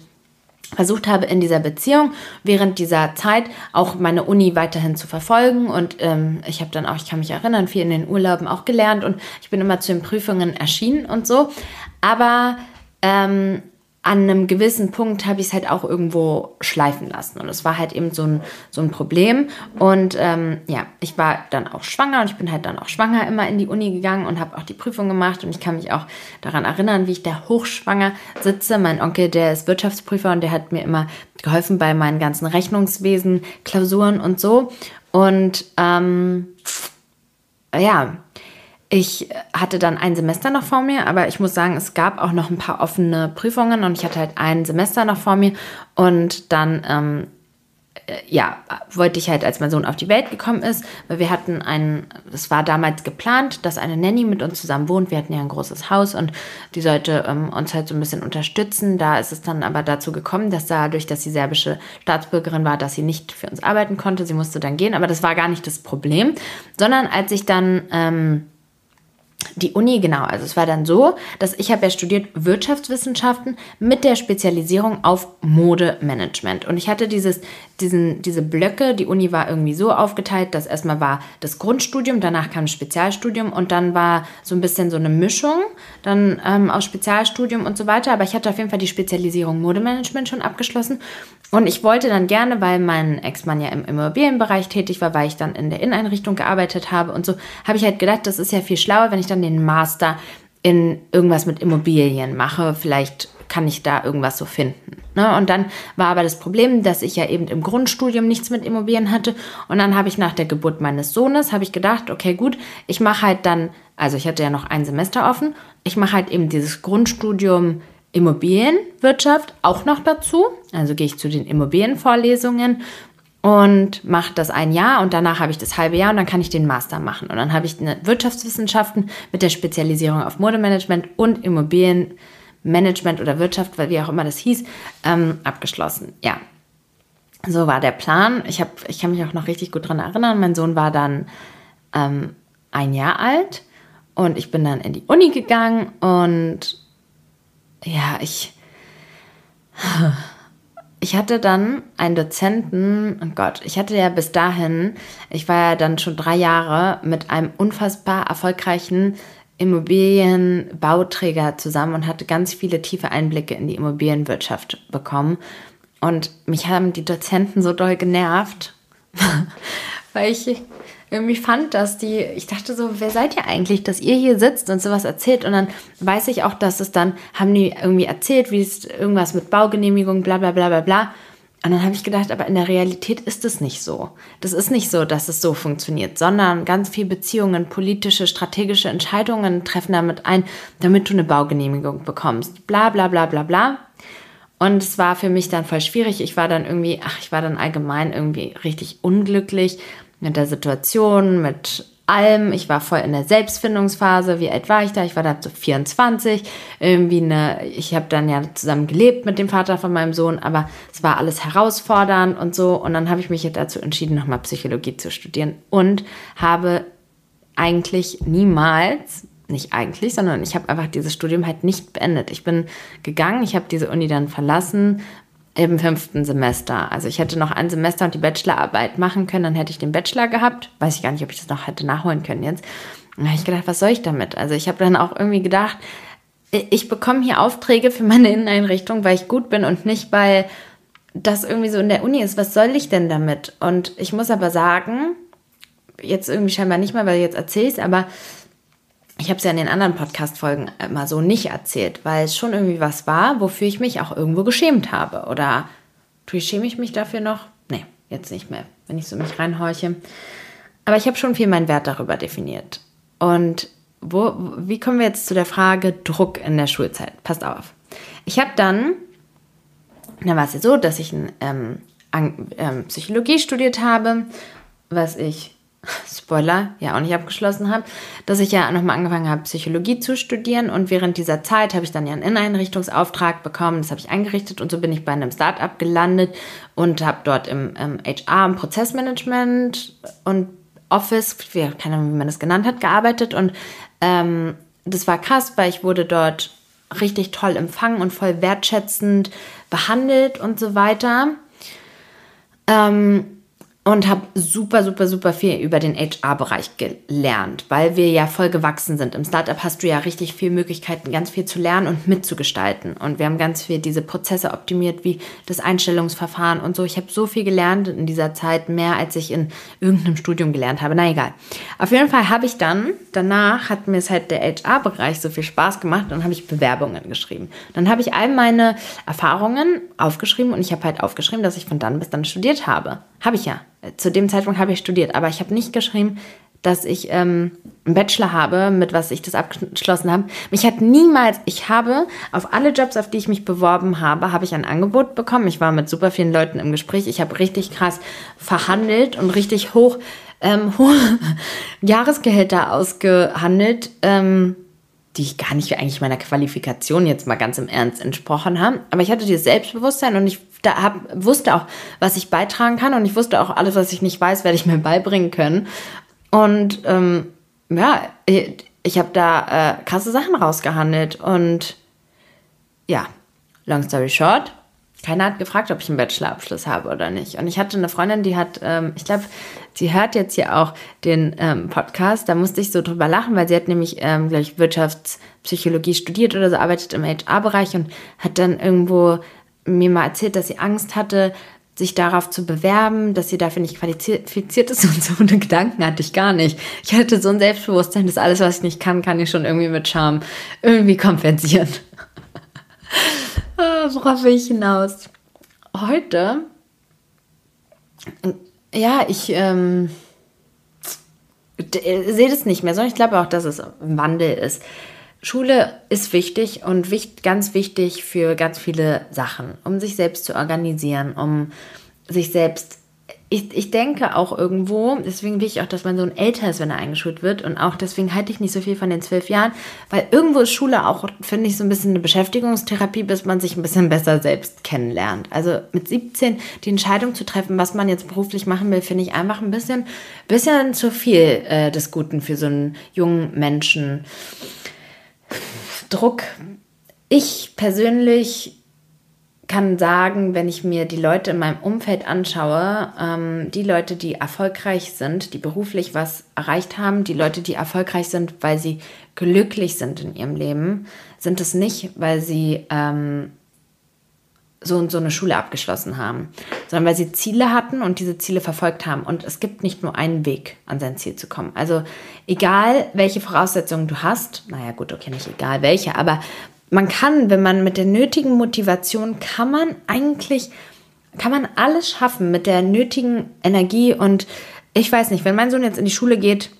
versucht habe in dieser Beziehung während dieser Zeit auch meine Uni weiterhin zu verfolgen und ähm, ich habe dann auch, ich kann mich erinnern, viel in den Urlauben auch gelernt und ich bin immer zu den Prüfungen erschienen und so. Aber ähm, an einem gewissen Punkt habe ich es halt auch irgendwo schleifen lassen. Und es war halt eben so ein, so ein Problem. Und ähm, ja, ich war dann auch schwanger und ich bin halt dann auch schwanger immer in die Uni gegangen und habe auch die Prüfung gemacht. Und ich kann mich auch daran erinnern, wie ich da hochschwanger sitze. Mein Onkel, der ist Wirtschaftsprüfer und der hat mir immer geholfen bei meinen ganzen Rechnungswesen, Klausuren und so. Und ähm, ja, ich hatte dann ein Semester noch vor mir, aber ich muss sagen, es gab auch noch ein paar offene Prüfungen und ich hatte halt ein Semester noch vor mir und dann, ähm, äh, ja, wollte ich halt, als mein Sohn auf die Welt gekommen ist, weil wir hatten einen, es war damals geplant, dass eine Nanny mit uns zusammen wohnt. Wir hatten ja ein großes Haus und die sollte ähm, uns halt so ein bisschen unterstützen. Da ist es dann aber dazu gekommen, dass dadurch, dass sie serbische Staatsbürgerin war, dass sie nicht für uns arbeiten konnte. Sie musste dann gehen, aber das war gar nicht das Problem, sondern als ich dann, ähm, die Uni, genau. Also es war dann so, dass ich habe ja studiert Wirtschaftswissenschaften mit der Spezialisierung auf Modemanagement. Und ich hatte dieses, diesen, diese Blöcke, die Uni war irgendwie so aufgeteilt, dass erstmal war das Grundstudium, danach kam ein Spezialstudium und dann war so ein bisschen so eine Mischung dann ähm, aus Spezialstudium und so weiter. Aber ich hatte auf jeden Fall die Spezialisierung Modemanagement schon abgeschlossen. Und ich wollte dann gerne, weil mein Ex-Mann ja im Immobilienbereich tätig war, weil ich dann in der Inneneinrichtung gearbeitet habe und so, habe ich halt gedacht, das ist ja viel schlauer, wenn ich dann den Master in irgendwas mit Immobilien mache. Vielleicht kann ich da irgendwas so finden. Ne? Und dann war aber das Problem, dass ich ja eben im Grundstudium nichts mit Immobilien hatte. Und dann habe ich nach der Geburt meines Sohnes, habe ich gedacht, okay, gut, ich mache halt dann, also ich hatte ja noch ein Semester offen, ich mache halt eben dieses Grundstudium Immobilienwirtschaft auch noch dazu. Also gehe ich zu den Immobilienvorlesungen und mache das ein Jahr und danach habe ich das halbe Jahr und dann kann ich den Master machen. Und dann habe ich eine Wirtschaftswissenschaften mit der Spezialisierung auf Modemanagement und Immobilienmanagement oder Wirtschaft, wie auch immer das hieß, ähm, abgeschlossen. Ja, so war der Plan. Ich, hab, ich kann mich auch noch richtig gut daran erinnern. Mein Sohn war dann ähm, ein Jahr alt und ich bin dann in die Uni gegangen und ja, ich, ich hatte dann einen Dozenten, oh Gott, ich hatte ja bis dahin, ich war ja dann schon drei Jahre mit einem unfassbar erfolgreichen Immobilienbauträger zusammen und hatte ganz viele tiefe Einblicke in die Immobilienwirtschaft bekommen. Und mich haben die Dozenten so doll genervt, [LAUGHS] weil ich irgendwie fand, dass die, ich dachte so, wer seid ihr eigentlich, dass ihr hier sitzt und sowas erzählt und dann weiß ich auch, dass es dann, haben die irgendwie erzählt, wie es irgendwas mit Baugenehmigung, bla bla bla bla bla. Und dann habe ich gedacht, aber in der Realität ist es nicht so. Das ist nicht so, dass es so funktioniert, sondern ganz viele Beziehungen, politische, strategische Entscheidungen treffen damit ein, damit du eine Baugenehmigung bekommst. Bla bla bla bla bla. Und es war für mich dann voll schwierig. Ich war dann irgendwie, ach, ich war dann allgemein irgendwie richtig unglücklich mit der Situation, mit allem. Ich war voll in der Selbstfindungsphase. Wie alt war ich da? Ich war da so 24. Irgendwie eine, ich habe dann ja zusammen gelebt mit dem Vater von meinem Sohn, aber es war alles herausfordernd und so. Und dann habe ich mich jetzt dazu entschieden, nochmal Psychologie zu studieren und habe eigentlich niemals, nicht eigentlich, sondern ich habe einfach dieses Studium halt nicht beendet. Ich bin gegangen, ich habe diese Uni dann verlassen, im fünften Semester. Also ich hätte noch ein Semester und die Bachelorarbeit machen können, dann hätte ich den Bachelor gehabt. Weiß ich gar nicht, ob ich das noch hätte nachholen können jetzt. Und da habe ich gedacht, was soll ich damit? Also ich habe dann auch irgendwie gedacht, ich bekomme hier Aufträge für meine Inneneinrichtung, weil ich gut bin und nicht, weil das irgendwie so in der Uni ist. Was soll ich denn damit? Und ich muss aber sagen, jetzt irgendwie scheinbar nicht mal, weil ich jetzt erzähle aber ich habe es ja in den anderen Podcast-Folgen immer so nicht erzählt, weil es schon irgendwie was war, wofür ich mich auch irgendwo geschämt habe. Oder schäme ich mich dafür noch? Nee, jetzt nicht mehr, wenn ich so mich reinhorche. Aber ich habe schon viel meinen Wert darüber definiert. Und wo, wie kommen wir jetzt zu der Frage Druck in der Schulzeit? Passt auf. Ich habe dann, da war es ja so, dass ich ein, ähm, ähm, Psychologie studiert habe, was ich Spoiler, ja auch nicht abgeschlossen habe, dass ich ja nochmal angefangen habe, Psychologie zu studieren. Und während dieser Zeit habe ich dann ja einen Inneneinrichtungsauftrag bekommen, das habe ich eingerichtet. Und so bin ich bei einem Startup gelandet und habe dort im, im HR, im Prozessmanagement und Office, keine Ahnung, wie man das genannt hat, gearbeitet. Und ähm, das war krass, weil ich wurde dort richtig toll empfangen und voll wertschätzend behandelt und so weiter. Ähm, und habe super, super, super viel über den HR-Bereich gelernt, weil wir ja voll gewachsen sind. Im Startup hast du ja richtig viele Möglichkeiten, ganz viel zu lernen und mitzugestalten. Und wir haben ganz viel diese Prozesse optimiert, wie das Einstellungsverfahren und so. Ich habe so viel gelernt in dieser Zeit, mehr als ich in irgendeinem Studium gelernt habe. Na egal. Auf jeden Fall habe ich dann, danach hat mir es halt der HR-Bereich so viel Spaß gemacht und habe ich Bewerbungen geschrieben. Dann habe ich all meine Erfahrungen aufgeschrieben und ich habe halt aufgeschrieben, dass ich von dann bis dann studiert habe. Habe ich ja zu dem Zeitpunkt habe ich studiert, aber ich habe nicht geschrieben, dass ich ähm, einen Bachelor habe, mit was ich das abgeschlossen habe. Mich hat niemals, ich habe auf alle Jobs, auf die ich mich beworben habe, habe ich ein Angebot bekommen. Ich war mit super vielen Leuten im Gespräch. Ich habe richtig krass verhandelt und richtig hoch, ähm, [LAUGHS] hohe Jahresgehälter ausgehandelt. Ähm, die ich gar nicht eigentlich meiner Qualifikation jetzt mal ganz im Ernst entsprochen haben. Aber ich hatte dieses Selbstbewusstsein und ich da hab, wusste auch, was ich beitragen kann und ich wusste auch, alles, was ich nicht weiß, werde ich [LAUGHS] mir beibringen können. Und ähm, ja, ich, ich habe da äh, krasse Sachen rausgehandelt und ja, long story short, keiner hat gefragt, ob ich einen Bachelorabschluss habe oder nicht. Und ich hatte eine Freundin, die hat, ähm, ich glaube, sie hört jetzt hier auch den ähm, Podcast. Da musste ich so drüber lachen, weil sie hat nämlich, ähm, ich, Wirtschaftspsychologie studiert oder so, arbeitet im HR-Bereich und hat dann irgendwo mir mal erzählt, dass sie Angst hatte, sich darauf zu bewerben, dass sie dafür nicht qualifiziert ist [LAUGHS] und so eine Gedanken hatte ich gar nicht. Ich hatte so ein Selbstbewusstsein, dass alles, was ich nicht kann, kann ich schon irgendwie mit Charme irgendwie kompensieren. [LAUGHS] Ah, worauf will ich hinaus? Heute, ja, ich ähm, sehe das nicht mehr, sondern ich glaube auch, dass es Wandel ist. Schule ist wichtig und wichtig, ganz wichtig für ganz viele Sachen, um sich selbst zu organisieren, um sich selbst ich, ich denke auch irgendwo, deswegen will ich auch, dass mein Sohn älter ist, wenn er eingeschult wird. Und auch deswegen halte ich nicht so viel von den zwölf Jahren, weil irgendwo ist Schule auch, finde ich, so ein bisschen eine Beschäftigungstherapie, bis man sich ein bisschen besser selbst kennenlernt. Also mit 17 die Entscheidung zu treffen, was man jetzt beruflich machen will, finde ich einfach ein bisschen, bisschen zu viel äh, des Guten für so einen jungen Menschen. Druck. Ich persönlich kann sagen, wenn ich mir die Leute in meinem Umfeld anschaue, ähm, die Leute, die erfolgreich sind, die beruflich was erreicht haben, die Leute, die erfolgreich sind, weil sie glücklich sind in ihrem Leben, sind es nicht, weil sie ähm, so und so eine Schule abgeschlossen haben, sondern weil sie Ziele hatten und diese Ziele verfolgt haben. Und es gibt nicht nur einen Weg, an sein Ziel zu kommen. Also egal, welche Voraussetzungen du hast, naja gut, okay, nicht egal welche, aber man kann, wenn man mit der nötigen Motivation, kann man eigentlich, kann man alles schaffen mit der nötigen Energie. Und ich weiß nicht, wenn mein Sohn jetzt in die Schule geht,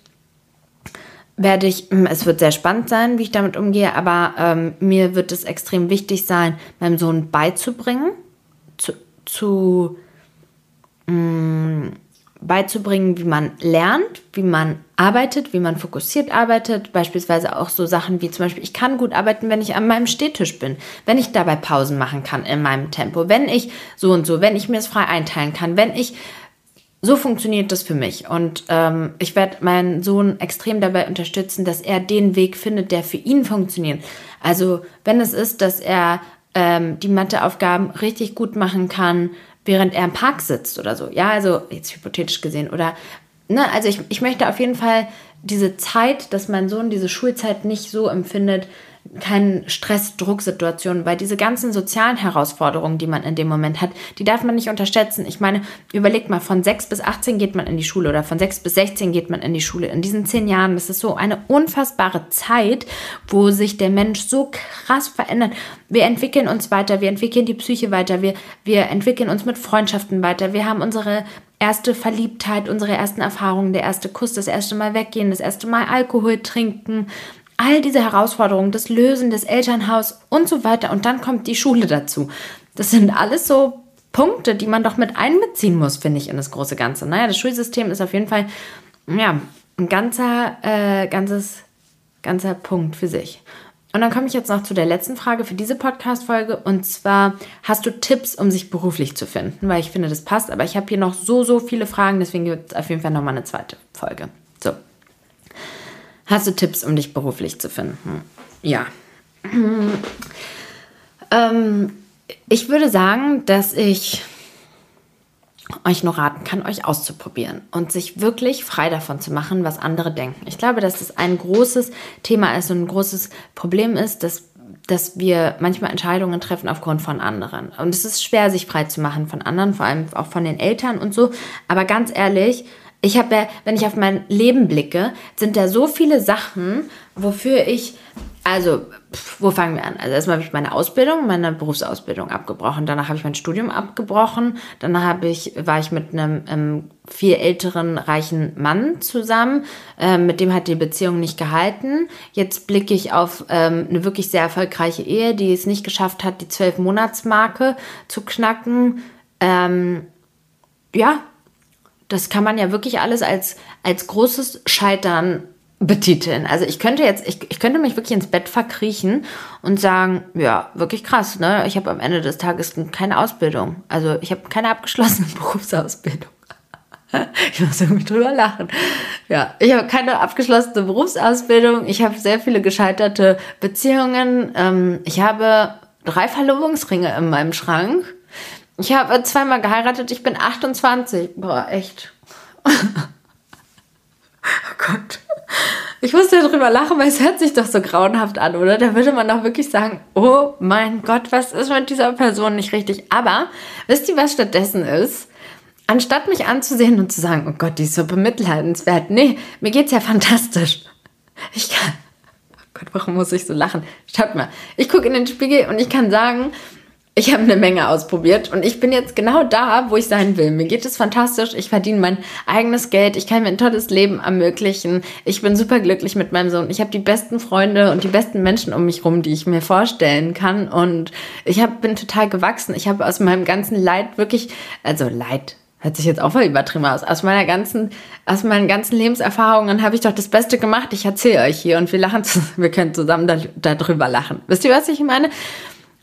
werde ich, hm, es wird sehr spannend sein, wie ich damit umgehe, aber ähm, mir wird es extrem wichtig sein, meinem Sohn beizubringen, zu, zu mh, hm, beizubringen, wie man lernt, wie man arbeitet, wie man fokussiert arbeitet. Beispielsweise auch so Sachen wie zum Beispiel, ich kann gut arbeiten, wenn ich an meinem Stehtisch bin, wenn ich dabei Pausen machen kann in meinem Tempo, wenn ich so und so, wenn ich mir es frei einteilen kann, wenn ich so funktioniert das für mich. Und ähm, ich werde meinen Sohn extrem dabei unterstützen, dass er den Weg findet, der für ihn funktioniert. Also wenn es ist, dass er ähm, die Matheaufgaben richtig gut machen kann, während er im Park sitzt oder so. Ja, also jetzt hypothetisch gesehen. Oder, ne, also ich, ich möchte auf jeden Fall diese Zeit, dass mein Sohn diese Schulzeit nicht so empfindet, keinen Stress, Drucksituationen, weil diese ganzen sozialen Herausforderungen, die man in dem Moment hat, die darf man nicht unterschätzen. Ich meine, überlegt mal, von 6 bis 18 geht man in die Schule oder von 6 bis 16 geht man in die Schule. In diesen zehn Jahren, das ist so eine unfassbare Zeit, wo sich der Mensch so krass verändert. Wir entwickeln uns weiter, wir entwickeln die Psyche weiter, wir, wir entwickeln uns mit Freundschaften weiter, wir haben unsere erste Verliebtheit, unsere ersten Erfahrungen, der erste Kuss, das erste Mal weggehen, das erste Mal Alkohol trinken, all diese Herausforderungen, das Lösen des Elternhaus und so weiter. Und dann kommt die Schule dazu. Das sind alles so Punkte, die man doch mit einbeziehen muss, finde ich, in das große Ganze. Naja, das Schulsystem ist auf jeden Fall ja, ein ganzer, äh, ganzes, ganzer Punkt für sich. Und dann komme ich jetzt noch zu der letzten Frage für diese Podcast-Folge. Und zwar, hast du Tipps, um sich beruflich zu finden? Weil ich finde, das passt. Aber ich habe hier noch so, so viele Fragen. Deswegen gibt es auf jeden Fall nochmal eine zweite Folge. Hast du Tipps, um dich beruflich zu finden? Ja. [CLEARS THROAT] ähm, ich würde sagen, dass ich euch nur raten kann, euch auszuprobieren und sich wirklich frei davon zu machen, was andere denken. Ich glaube, dass das ein großes Thema ist und ein großes Problem ist, dass, dass wir manchmal Entscheidungen treffen aufgrund von anderen. Und es ist schwer, sich frei zu machen von anderen, vor allem auch von den Eltern und so. Aber ganz ehrlich, ich habe ja, wenn ich auf mein Leben blicke, sind da so viele Sachen, wofür ich, also, wo fangen wir an? Also erstmal habe ich meine Ausbildung, meine Berufsausbildung abgebrochen. Danach habe ich mein Studium abgebrochen. Danach habe ich, war ich mit einem ähm, viel älteren, reichen Mann zusammen. Ähm, mit dem hat die Beziehung nicht gehalten. Jetzt blicke ich auf ähm, eine wirklich sehr erfolgreiche Ehe, die es nicht geschafft hat, die zwölf Monatsmarke zu knacken. Ähm, ja, das kann man ja wirklich alles als, als großes Scheitern betiteln. Also ich könnte jetzt, ich, ich könnte mich wirklich ins Bett verkriechen und sagen, ja, wirklich krass, ne? Ich habe am Ende des Tages keine Ausbildung. Also ich habe keine abgeschlossene [LAUGHS] Berufsausbildung. [LAUGHS] Ich muss irgendwie drüber lachen. Ja, ich habe keine abgeschlossene Berufsausbildung. Ich habe sehr viele gescheiterte Beziehungen. Ähm, ich habe drei Verlobungsringe in meinem Schrank. Ich habe zweimal geheiratet, ich bin 28. Boah, echt. [LAUGHS] oh Gott. Ich musste darüber lachen, weil es hört sich doch so grauenhaft an, oder? Da würde man doch wirklich sagen, oh mein Gott, was ist mit dieser Person nicht richtig? Aber wisst ihr, was stattdessen ist? Anstatt mich anzusehen und zu sagen, oh Gott, die ist so bemitleidenswert. Nee, mir geht's ja fantastisch. Ich kann, oh Gott, warum muss ich so lachen? Schaut mal, ich gucke in den Spiegel und ich kann sagen, ich habe eine Menge ausprobiert und ich bin jetzt genau da, wo ich sein will. Mir geht es fantastisch. Ich verdiene mein eigenes Geld. Ich kann mir ein tolles Leben ermöglichen. Ich bin super glücklich mit meinem Sohn. Ich habe die besten Freunde und die besten Menschen um mich rum, die ich mir vorstellen kann. Und ich hab, bin total gewachsen. Ich habe aus meinem ganzen Leid wirklich, also Leid, hört sich jetzt auch mal übertrieben aus. Aus meiner ganzen, aus meinen ganzen Lebenserfahrungen habe ich doch das Beste gemacht. Ich erzähle euch hier und wir lachen, [LAUGHS] wir können zusammen darüber lachen. Wisst ihr, was ich meine?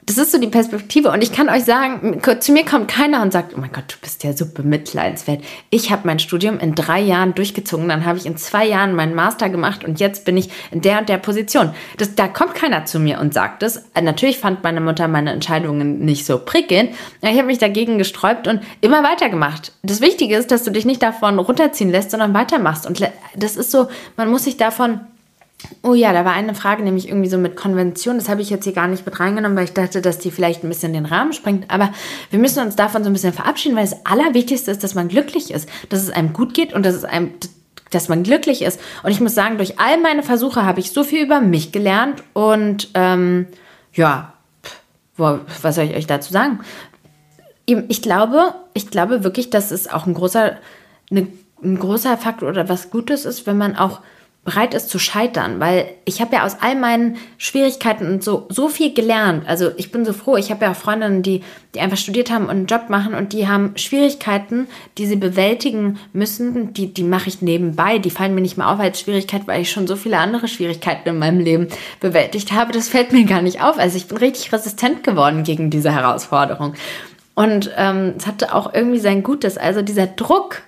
Das ist so die Perspektive. Und ich kann euch sagen, zu mir kommt keiner und sagt, oh mein Gott, du bist ja so bemitleidenswert. Ich habe mein Studium in drei Jahren durchgezogen, dann habe ich in zwei Jahren meinen Master gemacht und jetzt bin ich in der und der Position. Das, da kommt keiner zu mir und sagt das. Natürlich fand meine Mutter meine Entscheidungen nicht so prickelnd. Ich habe mich dagegen gesträubt und immer weitergemacht. Das Wichtige ist, dass du dich nicht davon runterziehen lässt, sondern weitermachst. Und das ist so, man muss sich davon Oh ja, da war eine Frage, nämlich irgendwie so mit Konvention. Das habe ich jetzt hier gar nicht mit reingenommen, weil ich dachte, dass die vielleicht ein bisschen den Rahmen sprengt. Aber wir müssen uns davon so ein bisschen verabschieden, weil das Allerwichtigste ist, dass man glücklich ist, dass es einem gut geht und dass es einem, dass man glücklich ist. Und ich muss sagen, durch all meine Versuche habe ich so viel über mich gelernt und ähm, ja, was soll ich euch dazu sagen? Ich glaube, ich glaube wirklich, dass es auch ein großer, eine, ein großer Faktor oder was Gutes ist, wenn man auch bereit ist zu scheitern, weil ich habe ja aus all meinen Schwierigkeiten und so so viel gelernt. Also ich bin so froh. Ich habe ja Freundinnen, die die einfach studiert haben und einen Job machen und die haben Schwierigkeiten, die sie bewältigen müssen. Die die mache ich nebenbei. Die fallen mir nicht mehr auf als Schwierigkeit, weil ich schon so viele andere Schwierigkeiten in meinem Leben bewältigt habe. Das fällt mir gar nicht auf. Also ich bin richtig resistent geworden gegen diese Herausforderung. Und ähm, es hatte auch irgendwie sein Gutes. Also dieser Druck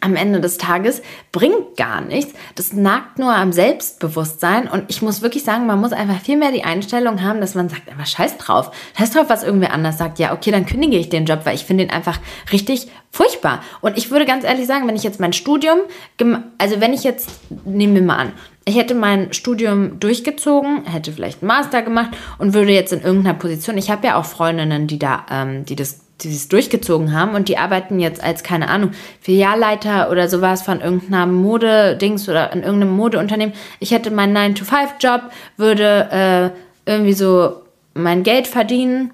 am Ende des Tages bringt gar nichts. Das nagt nur am Selbstbewusstsein. Und ich muss wirklich sagen, man muss einfach viel mehr die Einstellung haben, dass man sagt, aber scheiß drauf. Scheiß drauf, was irgendwer anders sagt. Ja, okay, dann kündige ich den Job, weil ich finde ihn einfach richtig furchtbar. Und ich würde ganz ehrlich sagen, wenn ich jetzt mein Studium, also wenn ich jetzt, nehmen wir mal an, ich hätte mein Studium durchgezogen, hätte vielleicht einen Master gemacht und würde jetzt in irgendeiner Position, ich habe ja auch Freundinnen, die da, ähm, die das die es durchgezogen haben und die arbeiten jetzt als, keine Ahnung, Filialleiter oder sowas von irgendeinem Modedings oder in irgendeinem Modeunternehmen. Ich hätte meinen 9-to-5-Job, würde äh, irgendwie so mein Geld verdienen.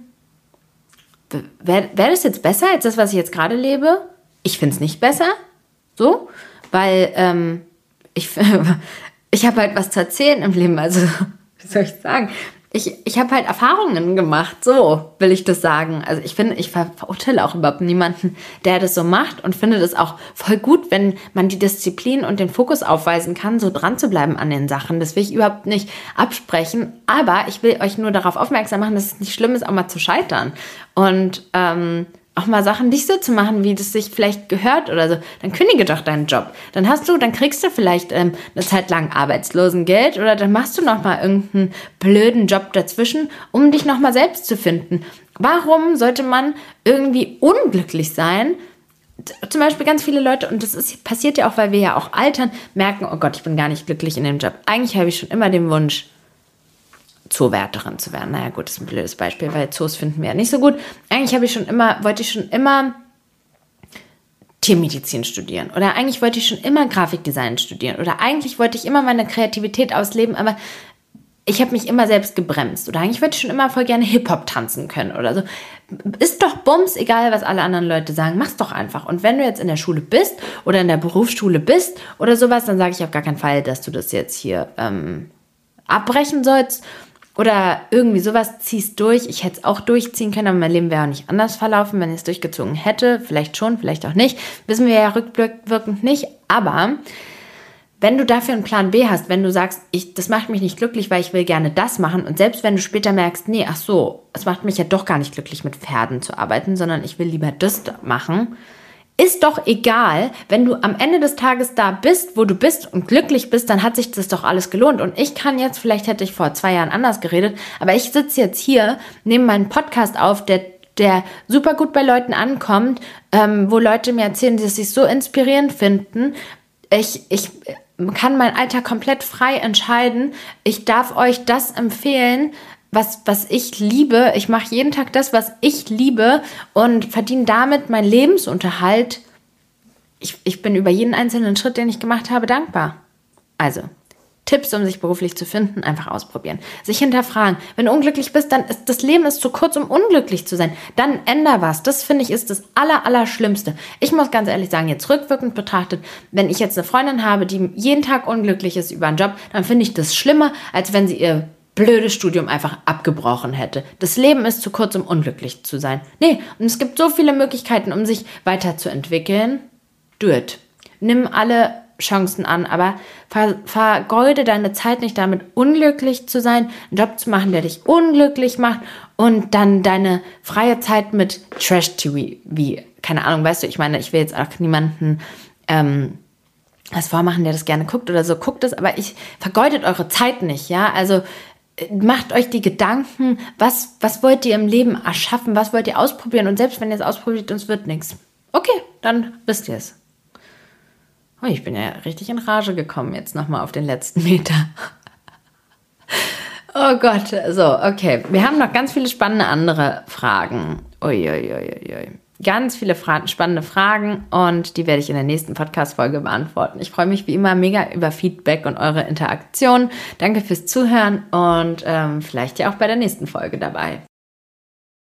Wäre wär das jetzt besser als das, was ich jetzt gerade lebe? Ich finde es nicht besser. So, weil ähm, ich, [LAUGHS] ich habe halt was zu erzählen im Leben. Also, [LAUGHS] wie soll ich sagen? Ich, ich habe halt Erfahrungen gemacht, so will ich das sagen. Also ich finde, ich ver verurteile auch überhaupt niemanden, der das so macht und finde das auch voll gut, wenn man die Disziplin und den Fokus aufweisen kann, so dran zu bleiben an den Sachen. Das will ich überhaupt nicht absprechen, aber ich will euch nur darauf aufmerksam machen, dass es nicht schlimm ist, auch mal zu scheitern. Und ähm, auch mal Sachen nicht so zu machen, wie das sich vielleicht gehört oder so, dann kündige doch deinen Job. Dann hast du, dann kriegst du vielleicht ähm, eine Zeit lang Arbeitslosengeld oder dann machst du noch mal irgendeinen blöden Job dazwischen, um dich noch mal selbst zu finden. Warum sollte man irgendwie unglücklich sein? Zum Beispiel ganz viele Leute, und das ist, passiert ja auch, weil wir ja auch altern, merken, oh Gott, ich bin gar nicht glücklich in dem Job. Eigentlich habe ich schon immer den Wunsch, Zoowärterin zu werden. Naja, gut, das ist ein blödes Beispiel, weil Zoos finden wir ja nicht so gut. Eigentlich habe ich schon immer, wollte ich schon immer Tiermedizin studieren oder eigentlich wollte ich schon immer Grafikdesign studieren oder eigentlich wollte ich immer meine Kreativität ausleben, aber ich habe mich immer selbst gebremst oder eigentlich wollte ich schon immer voll gerne Hip-Hop tanzen können oder so. Ist doch Bums, egal was alle anderen Leute sagen, mach's doch einfach. Und wenn du jetzt in der Schule bist oder in der Berufsschule bist oder sowas, dann sage ich auf gar keinen Fall, dass du das jetzt hier ähm, abbrechen sollst oder irgendwie sowas ziehst durch. Ich hätte es auch durchziehen können, aber mein Leben wäre auch nicht anders verlaufen, wenn ich es durchgezogen hätte. Vielleicht schon, vielleicht auch nicht. Wissen wir ja rückwirkend nicht. Aber wenn du dafür einen Plan B hast, wenn du sagst, ich, das macht mich nicht glücklich, weil ich will gerne das machen und selbst wenn du später merkst, nee, ach so, es macht mich ja doch gar nicht glücklich mit Pferden zu arbeiten, sondern ich will lieber das machen, ist doch egal, wenn du am Ende des Tages da bist, wo du bist und glücklich bist, dann hat sich das doch alles gelohnt. Und ich kann jetzt, vielleicht hätte ich vor zwei Jahren anders geredet, aber ich sitze jetzt hier, nehme meinen Podcast auf, der der super gut bei Leuten ankommt, ähm, wo Leute mir erzählen, dass sie es so inspirierend finden. Ich, ich kann mein Alter komplett frei entscheiden. Ich darf euch das empfehlen, was, was ich liebe. Ich mache jeden Tag das, was ich liebe und verdiene damit meinen Lebensunterhalt. Ich, ich bin über jeden einzelnen Schritt, den ich gemacht habe, dankbar. Also, Tipps, um sich beruflich zu finden, einfach ausprobieren. Sich hinterfragen. Wenn du unglücklich bist, dann ist das Leben ist zu kurz, um unglücklich zu sein. Dann änder was. Das finde ich ist das aller, aller. Ich muss ganz ehrlich sagen, jetzt rückwirkend betrachtet, wenn ich jetzt eine Freundin habe, die jeden Tag unglücklich ist über einen Job, dann finde ich das schlimmer, als wenn sie ihr blödes Studium einfach abgebrochen hätte. Das Leben ist zu kurz, um unglücklich zu sein. Nee, und es gibt so viele Möglichkeiten, um sich weiterzuentwickeln. Do it. Nimm alle Chancen an, aber ver vergeude deine Zeit nicht damit, unglücklich zu sein, einen Job zu machen, der dich unglücklich macht und dann deine freie Zeit mit Trash-TV, wie, keine Ahnung, weißt du, ich meine, ich will jetzt auch niemanden ähm, was vormachen, der das gerne guckt oder so, guckt es, aber ich vergeudet eure Zeit nicht, ja, also macht euch die Gedanken, was, was wollt ihr im Leben erschaffen, was wollt ihr ausprobieren und selbst wenn ihr es ausprobiert und es wird nichts. Okay, dann wisst ihr es. Oh, ich bin ja richtig in Rage gekommen jetzt nochmal auf den letzten Meter. [LAUGHS] Oh Gott, so, okay. Wir haben noch ganz viele spannende andere Fragen. Uiuiuiui. Ganz viele Fra spannende Fragen und die werde ich in der nächsten Podcast-Folge beantworten. Ich freue mich wie immer mega über Feedback und eure Interaktion. Danke fürs Zuhören und ähm, vielleicht ja auch bei der nächsten Folge dabei.